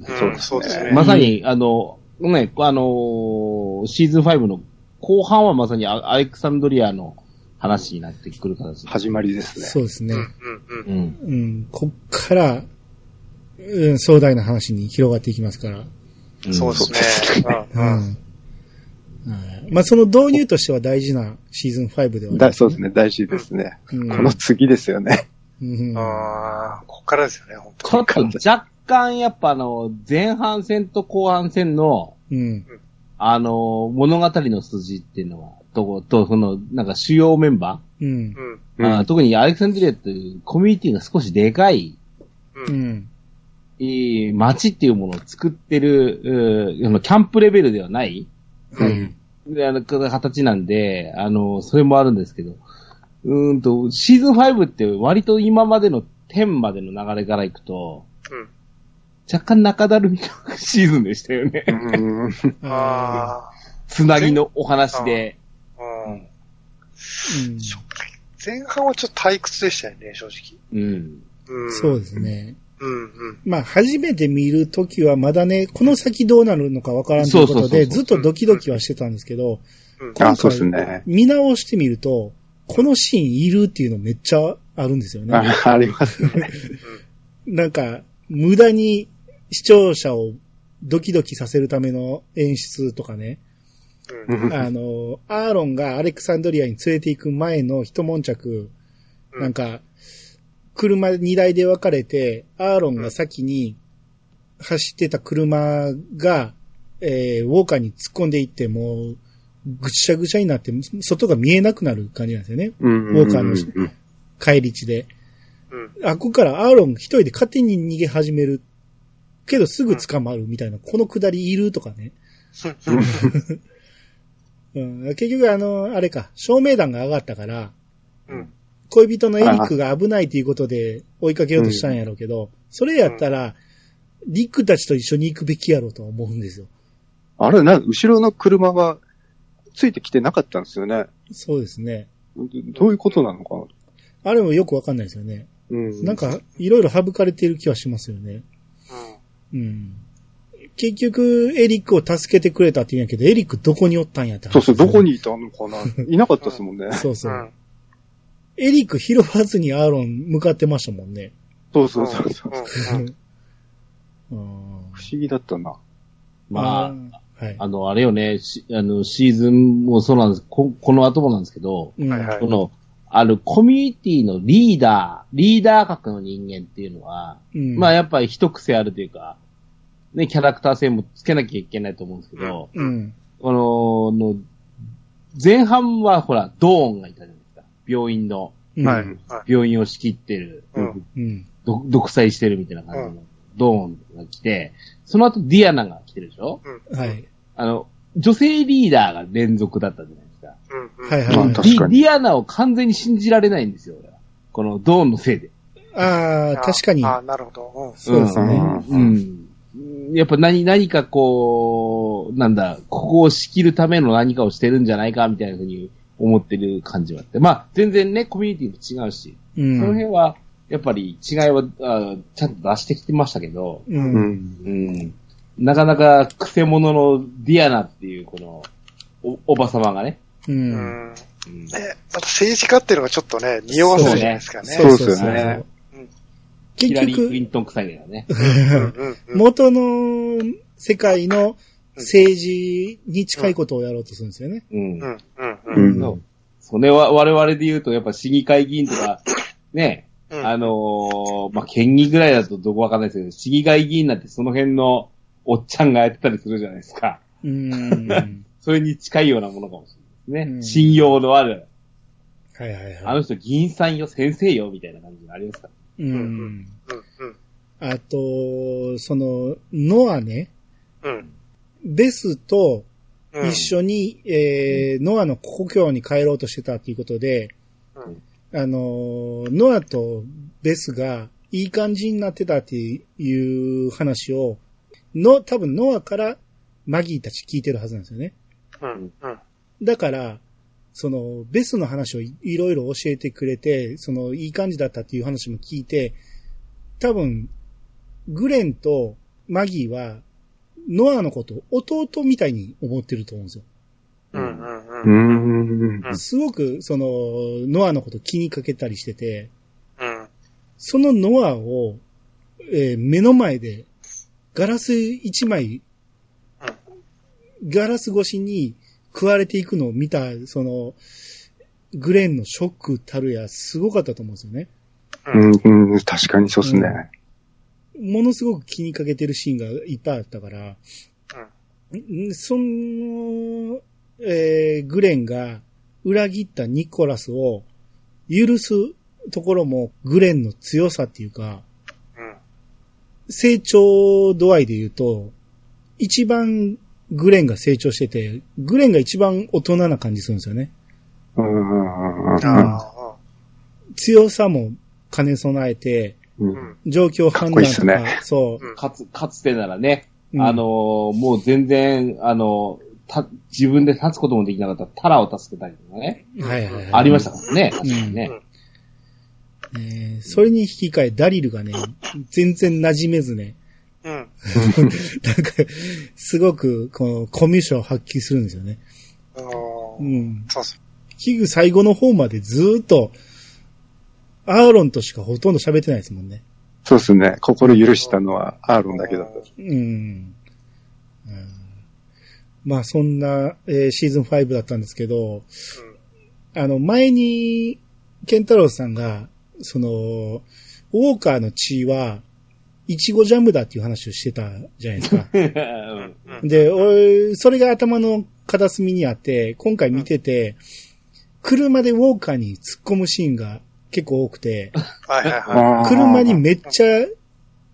[SPEAKER 2] うん。そうですね。
[SPEAKER 4] まさに、あの、ね、あの、シーズン5の後半はまさにアアレクサンドリアの話になってくる形です。
[SPEAKER 3] 始まりですね。
[SPEAKER 1] そうですね。
[SPEAKER 2] うん。うん。
[SPEAKER 4] うん。
[SPEAKER 1] うん。こっから、うん、壮大な話に広がっていきますから。
[SPEAKER 4] うん
[SPEAKER 2] そうですね。
[SPEAKER 1] う
[SPEAKER 2] うん。
[SPEAKER 1] まあ、その導入としては大事なシーズン5では
[SPEAKER 3] だそうですね、大事ですね。
[SPEAKER 1] うん
[SPEAKER 3] この次ですよね。
[SPEAKER 1] うん
[SPEAKER 2] ああ、こっからですよね、本当
[SPEAKER 4] ちょっと若干やっぱあの、前半戦と後半戦の、
[SPEAKER 1] うん。
[SPEAKER 4] あの、物語の筋っていうのは、と、と、その、なんか主要メンバ
[SPEAKER 1] うん。
[SPEAKER 2] うん。
[SPEAKER 4] 特にアレクサンドリアっていうコミュニティが少しでかい、
[SPEAKER 2] う。
[SPEAKER 1] うんん。
[SPEAKER 4] えー街っていうものを作ってる、うーあのキャンプレベルではない、
[SPEAKER 1] はい。
[SPEAKER 4] であの形なんで、あの、それもあるんですけど、うーんと、シーズン5って割と今までの10までの流れからいくと、
[SPEAKER 2] うん。
[SPEAKER 4] 若干中だるみのシーズンでしたよね。
[SPEAKER 3] うん
[SPEAKER 2] あ
[SPEAKER 4] つなぎのお話で。
[SPEAKER 2] あ。うん。
[SPEAKER 1] うん
[SPEAKER 2] 前半はちょっと退屈でしたよね、正直。
[SPEAKER 4] うん。
[SPEAKER 2] うん。
[SPEAKER 1] そうですね。
[SPEAKER 2] うんうん。
[SPEAKER 1] まあ、初めて見るときはまだね、この先どうなるのかわからんということで、ずっとドキドキはしてたんですけど、
[SPEAKER 2] うん。
[SPEAKER 3] うです
[SPEAKER 1] 回
[SPEAKER 3] ね。
[SPEAKER 1] 見直してみると、このシーンいるっていうのめっちゃあるんですよね。
[SPEAKER 3] あありますね。
[SPEAKER 1] なんか、無駄に視聴者をドキドキさせるための演出とかね。
[SPEAKER 2] うん。
[SPEAKER 1] あの、アーロンがアレクサンドリアに連れて行く前の一悶着、
[SPEAKER 2] うん
[SPEAKER 1] なんか、車2台で分かれて、アーロンが先に走ってた車が、えーウォーカーに突っ込んでいって、もう、ぐちゃぐちゃになって、外が見えなくなる感じなんですよね。
[SPEAKER 3] うん
[SPEAKER 1] ウォーカーの
[SPEAKER 3] うん
[SPEAKER 1] 帰り地で。
[SPEAKER 2] うん。
[SPEAKER 1] あ、ここからアーロン一人で勝手に逃げ始める。けどすぐ捕まるみたいな、このくだりいるとかね。うん、結局あの、あれか、照明弾が上がったから、
[SPEAKER 2] うん。
[SPEAKER 1] 恋人のエリックが危ないということで追いかけようとしたんやろうけど、それやったら、リックたちと一緒に行くべきやろうとは思うんですよ。
[SPEAKER 3] あれ、な、後ろの車がついてきてなかったんですよね。
[SPEAKER 1] そうですね。
[SPEAKER 3] どういうことなのかな
[SPEAKER 1] あれもよくわかんないですよね。
[SPEAKER 3] うん。
[SPEAKER 1] なんか、いろいろ省かれてる気はしますよね。うん。結局、エリックを助けてくれたって言うんやけど、エリックどこにおったんやって話
[SPEAKER 3] そうそう、どこにいたのかないなかったですもんね。
[SPEAKER 1] そうそうう。
[SPEAKER 2] ん。
[SPEAKER 1] エリック拾わずにアーロン向かってましたもんね。
[SPEAKER 3] そうそうそうそう。不思議だったな。
[SPEAKER 4] まあ、
[SPEAKER 1] あ、はい。
[SPEAKER 4] あの、あれよね、しあの、シーズンもそうなんです、ここの後もなんですけど、
[SPEAKER 1] うん
[SPEAKER 2] はいはい
[SPEAKER 4] この、あるコミュニティのリーダー、リーダー格の人間っていうのは、
[SPEAKER 1] うん
[SPEAKER 4] まあやっぱり一癖あるというか、ね、キャラクター性もつけなきゃいけないと思うんですけど、
[SPEAKER 1] うん。
[SPEAKER 4] この、の、前半はほら、ドーンがいたじゃないですか。病院の、
[SPEAKER 1] うん
[SPEAKER 2] はい。はい。
[SPEAKER 4] 病院を仕切ってる、
[SPEAKER 2] うん
[SPEAKER 4] 独裁してるみたいな感じの、ドーンが来て、その後ディアナが来てるでしょ？
[SPEAKER 1] はい。
[SPEAKER 4] あの、女性リーダーが連続だったじゃないですか。
[SPEAKER 2] うん。
[SPEAKER 1] はいはい
[SPEAKER 3] まあ
[SPEAKER 4] ディ
[SPEAKER 3] 確かに
[SPEAKER 4] ディアナを完全に信じられないんですよ、俺は。このドーンのせいで。
[SPEAKER 1] ああ、確かに。
[SPEAKER 2] ああ、なるほど。
[SPEAKER 1] そうですね。
[SPEAKER 4] うん。やっぱ何、何かこう、なんだ、ここを仕切るための何かをしてるんじゃないか、みたいなふうに思ってる感じはあって。まあ、全然ね、コミュニティも違うし、
[SPEAKER 1] う
[SPEAKER 4] その
[SPEAKER 1] ん。
[SPEAKER 4] 辺は、やっぱり違いは、あちゃんと出してきてましたけど、
[SPEAKER 1] う。
[SPEAKER 3] うんん。
[SPEAKER 4] うん。なかなか、クセ者のディアナっていう、この、お、おばさまがね。
[SPEAKER 1] う。
[SPEAKER 2] うんん。
[SPEAKER 4] うん
[SPEAKER 2] ね、また政治家っていうのがちょっとね、匂わせるじゃないですかね。
[SPEAKER 3] そうですよね
[SPEAKER 2] うん
[SPEAKER 4] ヒラリー・ク
[SPEAKER 1] 結
[SPEAKER 4] リントン臭いだよね。
[SPEAKER 1] 元の世界の政治に近いことをやろうとするんですよね。
[SPEAKER 4] うん。
[SPEAKER 2] うんうん
[SPEAKER 3] う
[SPEAKER 2] うん
[SPEAKER 3] ん。
[SPEAKER 4] それは、我々で言うと、やっぱ市議会議員とか、ね、
[SPEAKER 2] うん
[SPEAKER 4] あのーまあ、県議ぐらいだとどこわかんないですけど、市議会議員なんてその辺のおっちゃんがやってたりするじゃないですか。
[SPEAKER 1] うん。
[SPEAKER 4] それに近いようなものかもしれないですね。
[SPEAKER 1] うん
[SPEAKER 4] 信用のある、
[SPEAKER 1] はいはい
[SPEAKER 4] あ
[SPEAKER 1] はい。
[SPEAKER 4] の人議員さんよ、先生よ、みたいな感じがありますか
[SPEAKER 1] うん。
[SPEAKER 2] うんうん
[SPEAKER 1] あと、その、ノアね、
[SPEAKER 2] うん
[SPEAKER 1] ベスと
[SPEAKER 2] うん。
[SPEAKER 1] 一緒に、えー、ノアの故郷に帰ろうとしてたっていうことで、
[SPEAKER 2] うん。
[SPEAKER 1] あの、ノアとベスがいい感じになってたっていう話を、の、多分ノアからマギーたち聞いてるはずなんですよね。
[SPEAKER 2] うんうん。
[SPEAKER 1] だから、その、ベスの話をいいろいろ教えてくれて、その、いい感じだったっていう話も聞いて、多分、グレンとマギーは、ノアのことを弟みたいに思ってると思うんですよ。
[SPEAKER 2] うんうん
[SPEAKER 3] う
[SPEAKER 2] うん
[SPEAKER 3] ん。
[SPEAKER 2] うん
[SPEAKER 1] すごく、その、ノアのこと気にかけたりしてて、
[SPEAKER 2] うん
[SPEAKER 1] そのノアを、えー目の前で、ガラス一枚、ガラス越しに食われていくのを見た、その、グレンのショックたるや、すごかったと思うんですよね。
[SPEAKER 3] うん、うん、確かにそうですね。
[SPEAKER 1] ものすごく気にかけてるシーンがいっぱいあったから、ん。その、えーグレンが裏切ったニコラスを許すところもグレンの強さっていうか、
[SPEAKER 2] うん。
[SPEAKER 1] 成長度合いで言うと、一番グレンが成長してて、グレンが一番大人な感じするんですよね。
[SPEAKER 3] うん、うん、うんうん。
[SPEAKER 2] あ
[SPEAKER 1] 強さも兼ね備えて、状況判断とか、
[SPEAKER 3] かっこいいっすね。
[SPEAKER 1] そう。
[SPEAKER 2] うん。
[SPEAKER 4] かつ、かつてならね、
[SPEAKER 1] うん。
[SPEAKER 4] あのーもう全然、あのーた、自分で立つこともできなかったタラを助けたりとかね、
[SPEAKER 1] はいはいはい。
[SPEAKER 4] ありましたからね、確かにね。
[SPEAKER 1] えーそれに引き換えダリルがね、全然馴染めずね、
[SPEAKER 2] うん。
[SPEAKER 1] なんか、すごく、こう、コミュ障を発揮するんですよね。
[SPEAKER 2] あー。
[SPEAKER 1] うん。
[SPEAKER 2] そうそう。
[SPEAKER 1] 器具最後の方までずーっと、アーロンとしかほとんど喋ってないですもんね。
[SPEAKER 3] そうですね。心許したのはアーロンだけだった。
[SPEAKER 1] うん。うんまあ、そんな、えーシーズン5だったんですけど、あの、前に、ケンタロウさんが、その、ウォーカーの血は、イチゴジャムだっていう話をしてたじゃないですか。
[SPEAKER 4] うん
[SPEAKER 2] うん
[SPEAKER 1] で、俺、それが頭の片隅にあって、今回見てて、車でウォーカーに突っ込むシーンが結構多くて、
[SPEAKER 2] はいはいは
[SPEAKER 3] あー
[SPEAKER 1] 車にめっちゃ、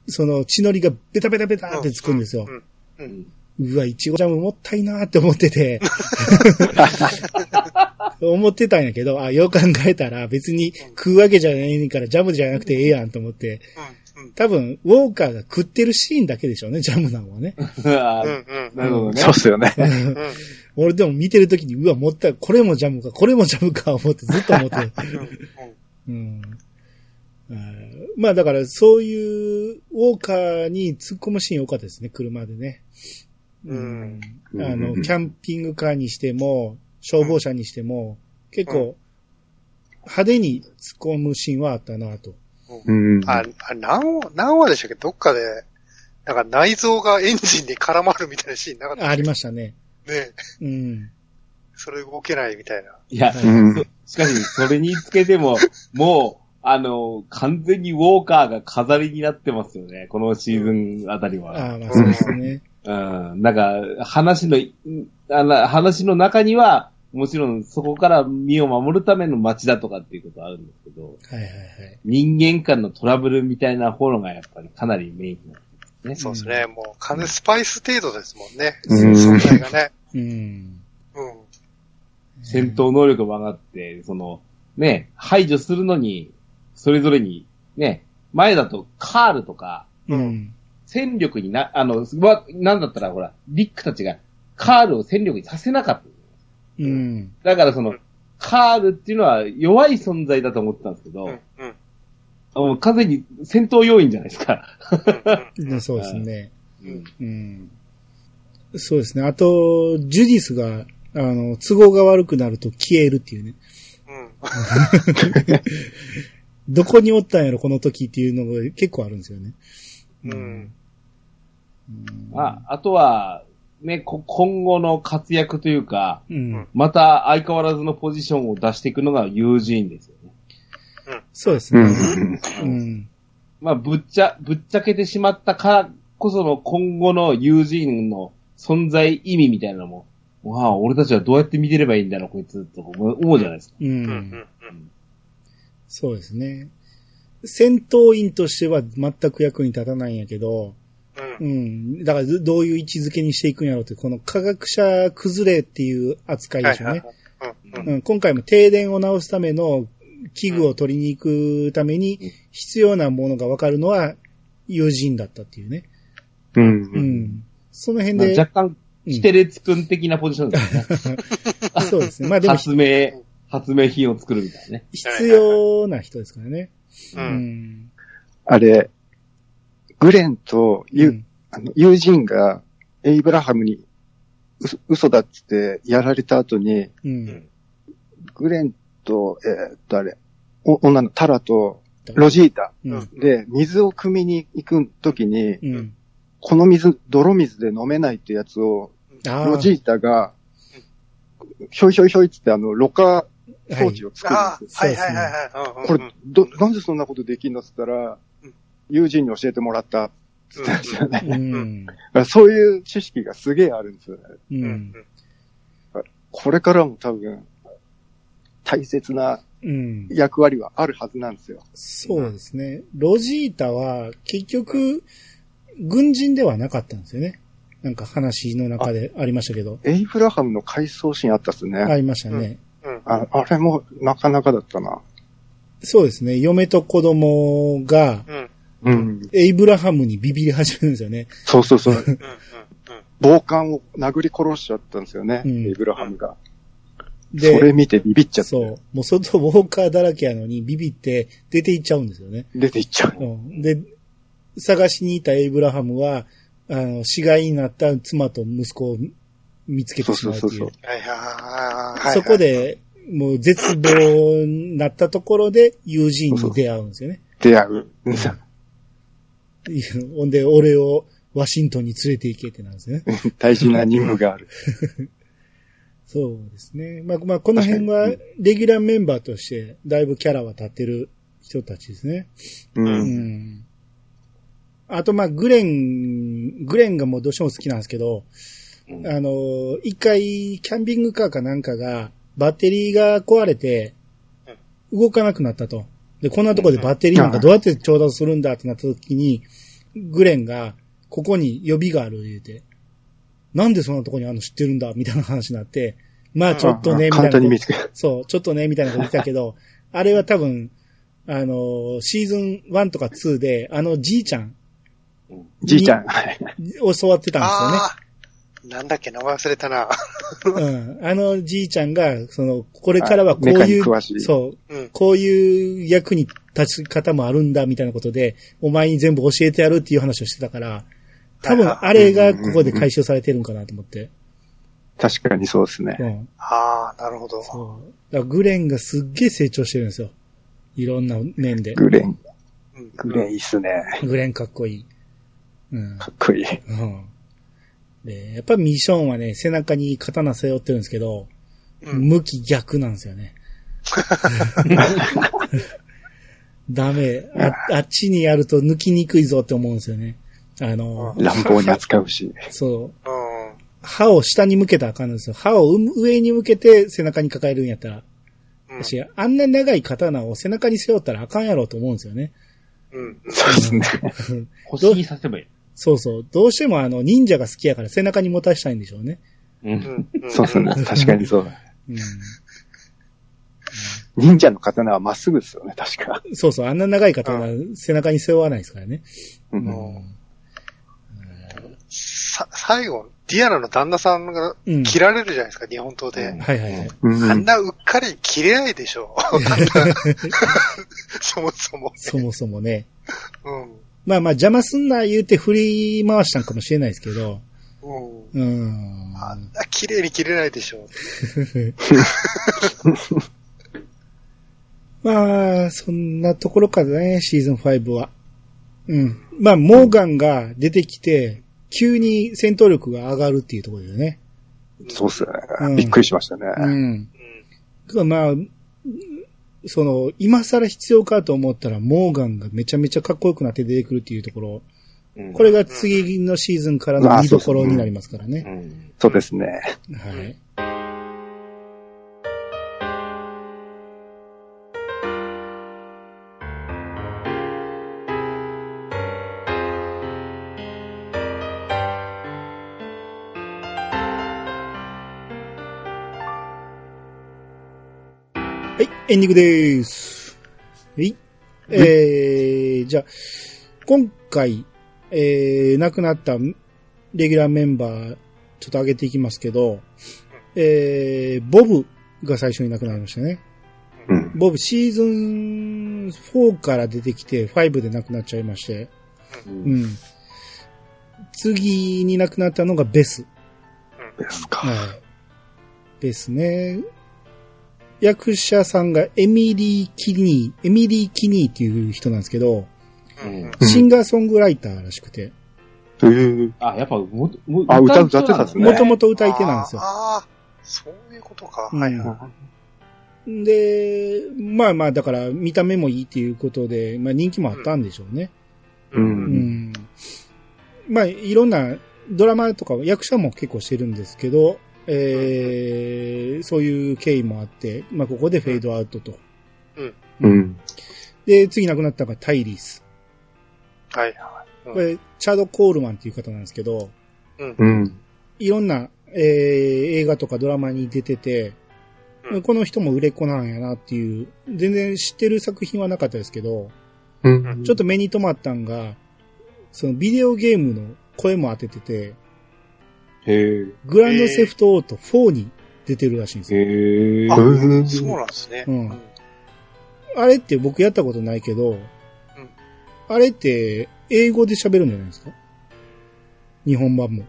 [SPEAKER 1] その血のりがベタベタベタってつくんですよ。
[SPEAKER 2] うんうん
[SPEAKER 1] うわ、いちごジャムもったいなって思ってて、思ってたんやけど、あ、よく考えたら別に食うわけじゃないからジャムじゃなくてええやんと思って、
[SPEAKER 2] うんうん
[SPEAKER 1] 多分、ウォーカーが食ってるシーンだけでしょうね、ジャムなのはね。
[SPEAKER 4] あー
[SPEAKER 2] うんうん
[SPEAKER 4] なるほどね。
[SPEAKER 3] そうっすよね。
[SPEAKER 2] うん
[SPEAKER 1] 俺でも見てるときに、うわ、もったい、これもジャムか、これもジャムか、思ってずっと思ってる。
[SPEAKER 2] うん
[SPEAKER 1] まあだからそういうウォーカーに突っ込むシーン多かったですね、車でね。
[SPEAKER 2] うん
[SPEAKER 1] あの、
[SPEAKER 3] うん
[SPEAKER 1] キャンピングカーにしても、消防車にしても、結構、派手に突っ込むシーンはあったなと。
[SPEAKER 3] うん。
[SPEAKER 2] あ、あ何話、何話でしたっけ？どっかで、なんか内臓がエンジンに絡まるみたいなシーンなかった
[SPEAKER 1] あありましたね。
[SPEAKER 2] ね。
[SPEAKER 1] うん。
[SPEAKER 2] それ動けないみたいな。
[SPEAKER 4] いや、
[SPEAKER 3] うん
[SPEAKER 4] しかし、それにつけても、もう、あの、完全にウォーカーが飾りになってますよね。このシーズンあたりは。
[SPEAKER 1] ああ、まあそうですね。
[SPEAKER 4] うん。なんか、話の、あの話の中には、もちろんそこから身を守るための街だとかっていうことはあるんですけど、
[SPEAKER 1] はいはいはい。
[SPEAKER 4] 人間間のトラブルみたいな方のがやっぱりかなりメインなんですね。
[SPEAKER 2] そうですね。もう完全にスパイス程度ですもんね。
[SPEAKER 3] うん
[SPEAKER 2] 存在がね。
[SPEAKER 1] うん。
[SPEAKER 2] うん。
[SPEAKER 4] 戦闘能力も上がって、その、ね、排除するのに、それぞれに、ね、前だとカールとか、
[SPEAKER 1] うん。
[SPEAKER 4] 戦力にな、あの、わなんだったらほら、リックたちがカールを戦力にさせなかった。
[SPEAKER 1] うん。
[SPEAKER 4] だからその、カールっていうのは弱い存在だと思ってたんですけど、
[SPEAKER 2] うん。うん。
[SPEAKER 4] もう完全に戦闘要員じゃないですか。
[SPEAKER 1] うん そうですね。
[SPEAKER 4] うん
[SPEAKER 1] うん。そうですね。あと、ジュディスが、あの、都合が悪くなると消えるっていうね。
[SPEAKER 2] うん。
[SPEAKER 1] どこにおったんやろ、この時っていうのが結構あるんですよね。
[SPEAKER 2] うん。
[SPEAKER 1] うん
[SPEAKER 4] まあ、あとは、ね、こ今後の活躍というか、
[SPEAKER 1] うん。
[SPEAKER 4] また相変わらずのポジションを出していくのが友人ですよね。
[SPEAKER 1] そうですね。
[SPEAKER 3] うん。
[SPEAKER 1] うん。
[SPEAKER 4] まあ、ぶっちゃ、ぶっちゃけてしまったからこその今後の友人の存在意味みたいなのも、わあ、俺たちはどうやって見てればいいんだろう、こいつ、とか思う思うじゃないですか。
[SPEAKER 1] う。
[SPEAKER 2] うん。うんん。
[SPEAKER 1] そうですね。戦闘員としては全く役に立たないんやけど、
[SPEAKER 2] うん。
[SPEAKER 1] うん。だからどどういう位置づけにしていくんやろうって、この科学者崩れっていう扱いでしょうね。
[SPEAKER 2] うん。うん。
[SPEAKER 1] うん、今回も停電を直すための器具を取りに行くために必要なものが分かるのは友人だったっていうね。
[SPEAKER 3] うん。
[SPEAKER 1] う
[SPEAKER 3] うん。
[SPEAKER 1] ん。その辺
[SPEAKER 4] まあ
[SPEAKER 1] で、
[SPEAKER 4] 若干、キテレツ君的なポジションですね。
[SPEAKER 1] そうですね。まあでも
[SPEAKER 4] 発明、発明品を作るみたいなね。
[SPEAKER 1] 必要な人ですからね。
[SPEAKER 2] う。
[SPEAKER 1] うんん。
[SPEAKER 3] あれ、グレンとユ、
[SPEAKER 1] うん
[SPEAKER 3] あの友人がエイブラハムに嘘嘘だっつってやられた後に、
[SPEAKER 1] うん。
[SPEAKER 3] グレンと、えーっとあれ、お女のタラとロジータ
[SPEAKER 1] うん。
[SPEAKER 3] で水を汲みに行くときに、
[SPEAKER 1] うん。
[SPEAKER 3] この水、泥水で飲めないってやつを。ロジータが、ひょいひょいひょいっつってあの、ろ過装置を作るん
[SPEAKER 2] あ
[SPEAKER 3] ですよ。
[SPEAKER 2] あ、はいはいはいはい。
[SPEAKER 3] これ、ど、なんでそんなことできんのっつったら
[SPEAKER 2] うん、
[SPEAKER 3] 友人に教えてもらったっつってんですよね。
[SPEAKER 1] うん。
[SPEAKER 3] そういう知識がすげえあるんですよね。
[SPEAKER 1] う
[SPEAKER 2] うん
[SPEAKER 1] ん。
[SPEAKER 3] これからも多分、大切な
[SPEAKER 1] うん。
[SPEAKER 3] 役割はあるはずなんですよ。
[SPEAKER 1] そうですね。ロジータは結局、軍人ではなかったんですよね。なんか話の中でありましたけど。
[SPEAKER 3] エイブラハムの回想シーンあったっすね。
[SPEAKER 1] ありましたね。
[SPEAKER 2] うん。
[SPEAKER 3] ああれもなかなかだったな。
[SPEAKER 1] そうですね。嫁と子供が、
[SPEAKER 2] うん。
[SPEAKER 3] うん。
[SPEAKER 1] エイブラハムにビビり始めるんですよね。
[SPEAKER 3] そうそうそう。
[SPEAKER 2] うん。うん。
[SPEAKER 3] 暴漢を殴り殺しちゃったんですよね。
[SPEAKER 1] うん
[SPEAKER 3] エイブラハムが。そ
[SPEAKER 1] で、
[SPEAKER 3] れ見てビビっちゃって。
[SPEAKER 1] そう。もう外ウォーカーだらけやのにビビって出て行っちゃうんですよね。
[SPEAKER 3] 出ていっちゃう。
[SPEAKER 1] うん、で、探しに行ったエイブラハムは、あの、死骸になった妻と息子を見つけてしまうっていう。
[SPEAKER 3] そうそうそう
[SPEAKER 2] はいはいはい。
[SPEAKER 1] そこ、で、もう絶望になったところで友人に出会うんですよね。
[SPEAKER 3] 出会う。
[SPEAKER 1] ほんで、俺をワシントンに連れて行けってなんですね。
[SPEAKER 3] 大事な任務がある。
[SPEAKER 1] そうですね。まあ、まあ、この辺は、レギュラーメンバーとして、だいぶキャラは立ってる人たちですね。
[SPEAKER 3] う。
[SPEAKER 1] うんん。あと、まあ、グレン、グレンがもうどうしても好きなんですけど、
[SPEAKER 4] うん
[SPEAKER 1] あの、一回、キャンピングカーかなんかが、バッテリーが壊れて、動かなくなったと。で、こんなとこでバッテリーなんかどうやって調達するんだってなった時に、グレンが、ここに予備がある言うて、なんでそんなとこにあるの知ってるんだみたいな話になって、まあちょっとね、みたい
[SPEAKER 3] 簡
[SPEAKER 1] なこと
[SPEAKER 3] 単に見つける。
[SPEAKER 1] そう、ちょっとね、みたいなこと言ってたけど、あれは多分、あの、シーズン1とか2で、あのじいちゃん
[SPEAKER 3] じいちゃん。はい
[SPEAKER 1] 教わってたんですよね。
[SPEAKER 2] あなんだっけ、名前忘れたな。
[SPEAKER 1] うん。あのじいちゃんが、その、これからはこういう、そう、
[SPEAKER 2] うん。
[SPEAKER 1] こういう役に立ち方もあるんだ、みたいなことで、お前に全部教えてやるっていう話をしてたから、多分、あれがここで回収されてるんかなと思って。
[SPEAKER 3] 確かにそうですね
[SPEAKER 1] う。ん。
[SPEAKER 2] ああ、なるほど。
[SPEAKER 1] そう。だからグレンがすっげえ成長してるんですよ。いろんな面で。
[SPEAKER 3] グレン、
[SPEAKER 2] うん
[SPEAKER 3] グレンいいっすね。
[SPEAKER 1] グレンかっこいい。うん。
[SPEAKER 3] かっこいい。
[SPEAKER 1] うん。で、やっぱミションはね、背中に刀背負ってるんですけど、
[SPEAKER 2] うん
[SPEAKER 1] 向き逆なんですよね。ダメ。あ、あっちにやると抜きにくいぞって思うんですよね。あの、
[SPEAKER 3] 乱暴に扱うし。
[SPEAKER 1] そう。
[SPEAKER 2] うん。
[SPEAKER 1] 歯を下に向けたらあかんんですよ。歯を上に向けて背中に抱えるんやったら。
[SPEAKER 2] うん。
[SPEAKER 1] 私、あんな長い刀を背中に背負ったらあかんやろうと思うんですよね。
[SPEAKER 2] うん。
[SPEAKER 3] そうですね。
[SPEAKER 4] 星にさせばいい。
[SPEAKER 1] そうそう。どうしてもあの、忍者が好きやから背中に持たしたいんでしょうね。
[SPEAKER 4] う。
[SPEAKER 2] うんん。うん
[SPEAKER 3] そう。確かにそう。
[SPEAKER 1] うん。
[SPEAKER 3] 忍者の刀はまっすぐですよね、確か。
[SPEAKER 1] そうそう。あんな長い刀、背中に背負わないですからね。
[SPEAKER 3] う。
[SPEAKER 1] うんん。
[SPEAKER 2] さ、最後、ディアナの旦那さんが
[SPEAKER 1] うん
[SPEAKER 2] 切られるじゃないですか、日本刀で。
[SPEAKER 4] うん
[SPEAKER 1] はいはいはい。
[SPEAKER 3] うん
[SPEAKER 2] あんなうっかり切れないでしょ。そもそも、ね。
[SPEAKER 1] そもそもね。
[SPEAKER 2] うん。
[SPEAKER 1] まあまあ邪魔すんな言うて振り回したんかもしれないですけど。
[SPEAKER 2] うん。
[SPEAKER 1] うん。
[SPEAKER 2] あんな綺麗に切れないでしょ。
[SPEAKER 1] まあ、そんなところからね、シーズン5は。うん。まあ、モーガンが出てきて、急に戦闘力が上がるっていうところだよね。
[SPEAKER 3] そうっす
[SPEAKER 1] うん
[SPEAKER 3] ね。びっくりしましたね。
[SPEAKER 1] うん。
[SPEAKER 2] うん。
[SPEAKER 1] まあ、その、今更必要かと思ったら、モーガンがめちゃめちゃかっこよくなって出てくるっていうところ。
[SPEAKER 4] うん
[SPEAKER 1] これが次のシーズンからの見どころになりますから
[SPEAKER 4] う
[SPEAKER 1] ね。
[SPEAKER 4] ん。
[SPEAKER 3] そうですね。
[SPEAKER 1] はい。エンディングです。はい。えー、じゃあ、今回、えー、亡くなったレギュラーメンバー、ちょっと上げていきますけど、えー、ボブが最初に亡くなりましたね。
[SPEAKER 3] うん。
[SPEAKER 1] ボブシーズン4から出てきて5で亡くなっちゃいまして、
[SPEAKER 4] う
[SPEAKER 1] うんん。次に亡くなったのがベス。
[SPEAKER 3] ですか。
[SPEAKER 1] はい。ベスね。役者さんがエミリー・キニー、エミリー・キニーっていう人なんですけど、
[SPEAKER 2] うん。
[SPEAKER 3] うん
[SPEAKER 1] シンガーソングライターらしくて、
[SPEAKER 3] へー
[SPEAKER 4] あ、やっぱ、も、も
[SPEAKER 3] あ歌歌ってたんですね
[SPEAKER 1] もともと歌い手なんですよ。
[SPEAKER 2] ああ、そういうことか。
[SPEAKER 1] うん
[SPEAKER 2] はいは
[SPEAKER 1] で、まあまあ、だから見た目もいいっていうことで、まあ人気もあったんでしょうね。
[SPEAKER 2] い。
[SPEAKER 3] う。
[SPEAKER 1] うんん。まあ、いろんなドラマとか役者も結構してるんですけど、えー、そういう経緯もあって、まあここでフェードアウトと。
[SPEAKER 3] うん。
[SPEAKER 1] で、次亡くなったのがタイリース。
[SPEAKER 2] はいはい。
[SPEAKER 1] これ、チャード・コールマンっていう方なんですけど、
[SPEAKER 3] うん。
[SPEAKER 1] いろんな、えー、映画とかドラマに出てて、
[SPEAKER 2] うん
[SPEAKER 1] この人も売れっ子なんやなっていう、全然知ってる作品はなかったですけど、
[SPEAKER 3] うん。
[SPEAKER 1] ちょっと目に留まったんが、そのビデオゲームの声も当ててて、
[SPEAKER 3] へー
[SPEAKER 1] グランドセフトオート4に出てるらしいんですよ。
[SPEAKER 3] へ
[SPEAKER 2] あ
[SPEAKER 3] ー
[SPEAKER 2] そうなんですね。
[SPEAKER 1] うんあれって僕やったことないけど、あれって英語で喋るんじゃないですか？日本版も。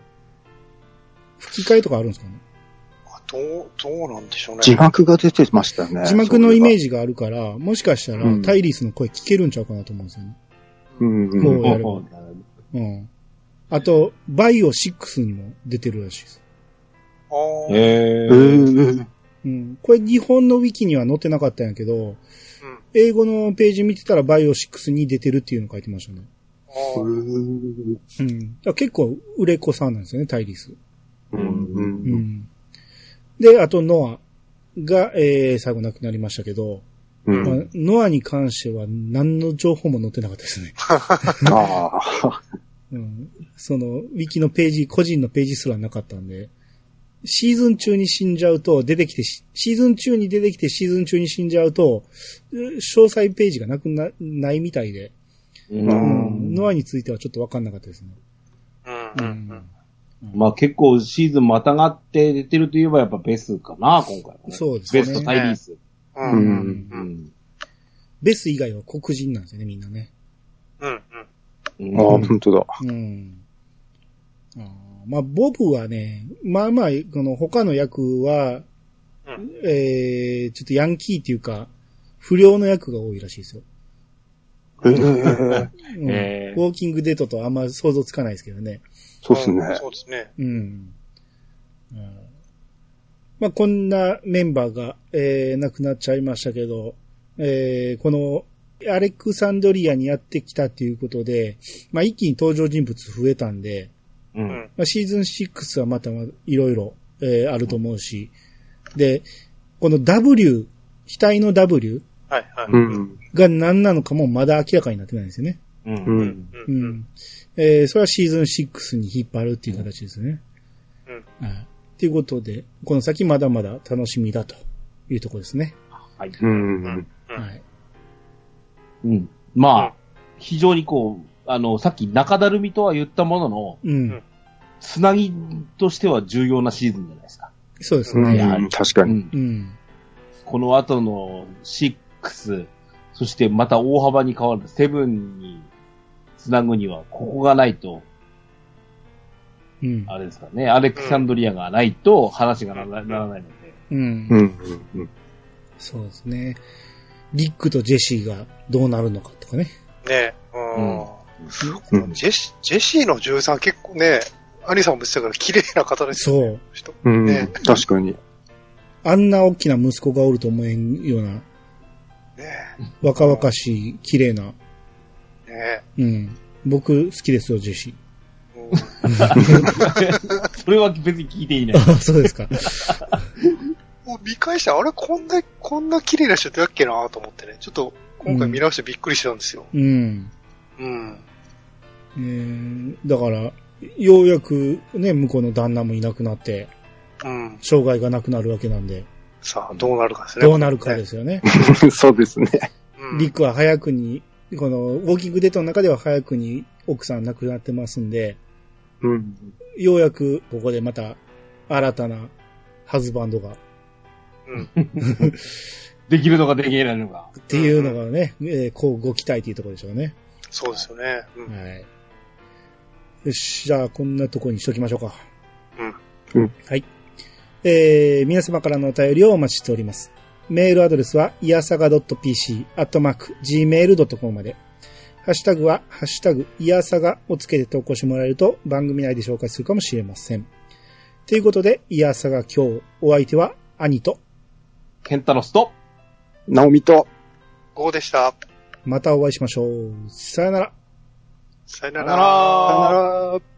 [SPEAKER 1] 吹き替えとかあるんですかね？
[SPEAKER 2] あどう、どうなんでしょうね。
[SPEAKER 3] 字幕が出てましたね。
[SPEAKER 1] 字幕のイメー
[SPEAKER 3] ジ。
[SPEAKER 1] ジがあるから、もしかしたら
[SPEAKER 3] うん
[SPEAKER 1] タイリースの声聞けるんちゃうかなと思うんですよね。
[SPEAKER 3] うんうん。
[SPEAKER 1] こうやる
[SPEAKER 4] ほう
[SPEAKER 1] うん。あと、バイオ6にも出てるらしいです。
[SPEAKER 2] あー
[SPEAKER 4] へ
[SPEAKER 3] へ
[SPEAKER 4] ー。
[SPEAKER 3] ー
[SPEAKER 1] うん。これ日本のウィキには載ってなかったんやけど、
[SPEAKER 2] うん
[SPEAKER 1] 英語のページ見てたらバイオ6に出てるっていうの書いてましたね。うん。結構売れっ子さんなんですよね、タイリース。
[SPEAKER 3] うんう。
[SPEAKER 1] うんん。で、あとノアが、えー、最後亡くなりましたけど、
[SPEAKER 3] うん。
[SPEAKER 1] まあ、ノアに関しては何の情報も載ってなかったですね。
[SPEAKER 3] ああ。
[SPEAKER 1] うん。その、ウィキのページ、個人のページすらなかったんで、シーズン中に死んじゃうと、出てきてし、シーズン中に出てきてシーズン中に死んじゃうと、う詳細ページがなくな、ないみたいで、
[SPEAKER 4] う。
[SPEAKER 1] うんん。ノアについてはちょっとわかんなかったですね。
[SPEAKER 2] うんうんうん。
[SPEAKER 4] まあ結構シーズンまたがって出てるといえばやっぱベスかな、今回は、ね。
[SPEAKER 1] そうですね
[SPEAKER 4] ベストタイリース。
[SPEAKER 2] うん。
[SPEAKER 3] う
[SPEAKER 2] うん。
[SPEAKER 3] ん
[SPEAKER 4] うん。
[SPEAKER 1] ベス以外は黒人なんですよね、みんなね。
[SPEAKER 2] うん。
[SPEAKER 4] うん
[SPEAKER 3] ああ、本当だ。
[SPEAKER 1] うん。あーまあ、ボブはね、まあまあ、この他の役は、
[SPEAKER 2] うん
[SPEAKER 1] えー、ちょっとヤンキーっていうか、不良の役が多いらしいですよ。
[SPEAKER 3] ええ
[SPEAKER 1] うん
[SPEAKER 4] えー
[SPEAKER 1] ウォーキングデートとあんま想像つかないですけどね。
[SPEAKER 3] そうですね。
[SPEAKER 2] そうですね。
[SPEAKER 1] うん。うんまあ、こんなメンバーが、えー、亡くなっちゃいましたけど、えー、この、アレクサンドリアにやってきたっていうことで、まあ、一気に登場人物増えたんで、
[SPEAKER 4] う。
[SPEAKER 2] うんん。
[SPEAKER 1] まあ、シーズン6はまたいろいろ、えーあると思うし、で、この W、額の W
[SPEAKER 2] はい、はい。
[SPEAKER 1] が何なのかもまだ明らかになってないんですよね。
[SPEAKER 4] うん。
[SPEAKER 3] う
[SPEAKER 2] うんん。
[SPEAKER 1] う
[SPEAKER 2] うん。
[SPEAKER 1] ん。えーそれはシーズン6に引っ張るっていう形ですね。
[SPEAKER 2] うん。
[SPEAKER 1] はい。ということで、この先まだまだ楽しみだというところですね。
[SPEAKER 4] はい。
[SPEAKER 3] うん。
[SPEAKER 2] うん
[SPEAKER 1] はい。
[SPEAKER 4] うん。まあ、非常にこう、あの、さっき中だるみとは言ったものの、
[SPEAKER 1] うん。
[SPEAKER 4] つなぎとしては重要なシーズンじゃないですか。
[SPEAKER 1] そうです
[SPEAKER 3] う
[SPEAKER 1] ね。
[SPEAKER 3] ん。確かに。
[SPEAKER 4] うん。
[SPEAKER 1] うん。
[SPEAKER 4] この後の6、そしてまた大幅に変わる7につなぐには、ここがないと、
[SPEAKER 1] うん。
[SPEAKER 4] あれですかね、アレクサンドリアがないと話がならならないので。
[SPEAKER 1] うん
[SPEAKER 3] う。ん。うん。
[SPEAKER 1] そうですね。リックとジェシーがどうなるのかとかね。
[SPEAKER 2] ね
[SPEAKER 4] うん
[SPEAKER 2] うん。
[SPEAKER 3] うん
[SPEAKER 2] ジェシ、ジェシーの13結構ね、アニさんも言ってたから綺麗な方ですよね。
[SPEAKER 1] そう。
[SPEAKER 2] 人。
[SPEAKER 3] うん
[SPEAKER 2] ね。
[SPEAKER 3] 確かに。
[SPEAKER 1] あんな大きな息子がおると思えんような、
[SPEAKER 2] ね
[SPEAKER 1] 若々しい、綺麗な。
[SPEAKER 2] ね
[SPEAKER 1] うん。僕好きですよ、ジェシー。
[SPEAKER 2] うん
[SPEAKER 4] それは別に聞いていない。
[SPEAKER 1] あ、そうですか。
[SPEAKER 2] もう見返して、あれこんな、こんな綺麗な人だっけなと思ってね。ちょっと、今回見直してびっくりしたんですよ。
[SPEAKER 1] うん。
[SPEAKER 2] うん。
[SPEAKER 1] えーだから、ようやくね、向こうの旦那もいなくなって、
[SPEAKER 2] うん。
[SPEAKER 1] 障害がなくなるわけなんで、
[SPEAKER 2] さあ、どうなるかですね。
[SPEAKER 1] どうなるかですよね。
[SPEAKER 3] そうですね。
[SPEAKER 2] うん。
[SPEAKER 1] リックは早くに、この、ウォーキングデートの中では早くに奥さん亡くなってますんで、
[SPEAKER 3] うん。
[SPEAKER 1] ようやくここでまた新たなハズバンドが、
[SPEAKER 2] うん。
[SPEAKER 4] できるのかできないのか。
[SPEAKER 1] っていうのがね、えーこうご期待というところでしょうね。
[SPEAKER 2] そうですよね。うん。
[SPEAKER 1] はい。よし、じゃあこんなところにしときましょうか。
[SPEAKER 2] うん。
[SPEAKER 3] うん
[SPEAKER 1] はい。えー、皆様からのお便りをお待ちしております。メールアドレスは、いやさが .pc、アットマーク、gmail.com まで。ハッシュタグは、ハッシュタグ、いやさがをつけて投稿してもらえると、番組内で紹介するかもしれません。ということで、いやさが今日、お相手は、兄と、
[SPEAKER 4] ケンタロスと、
[SPEAKER 3] ナオミと、
[SPEAKER 2] 5でした。
[SPEAKER 1] またお会いしましょう。さよなら。
[SPEAKER 2] さよな。
[SPEAKER 4] ら
[SPEAKER 3] さよなら。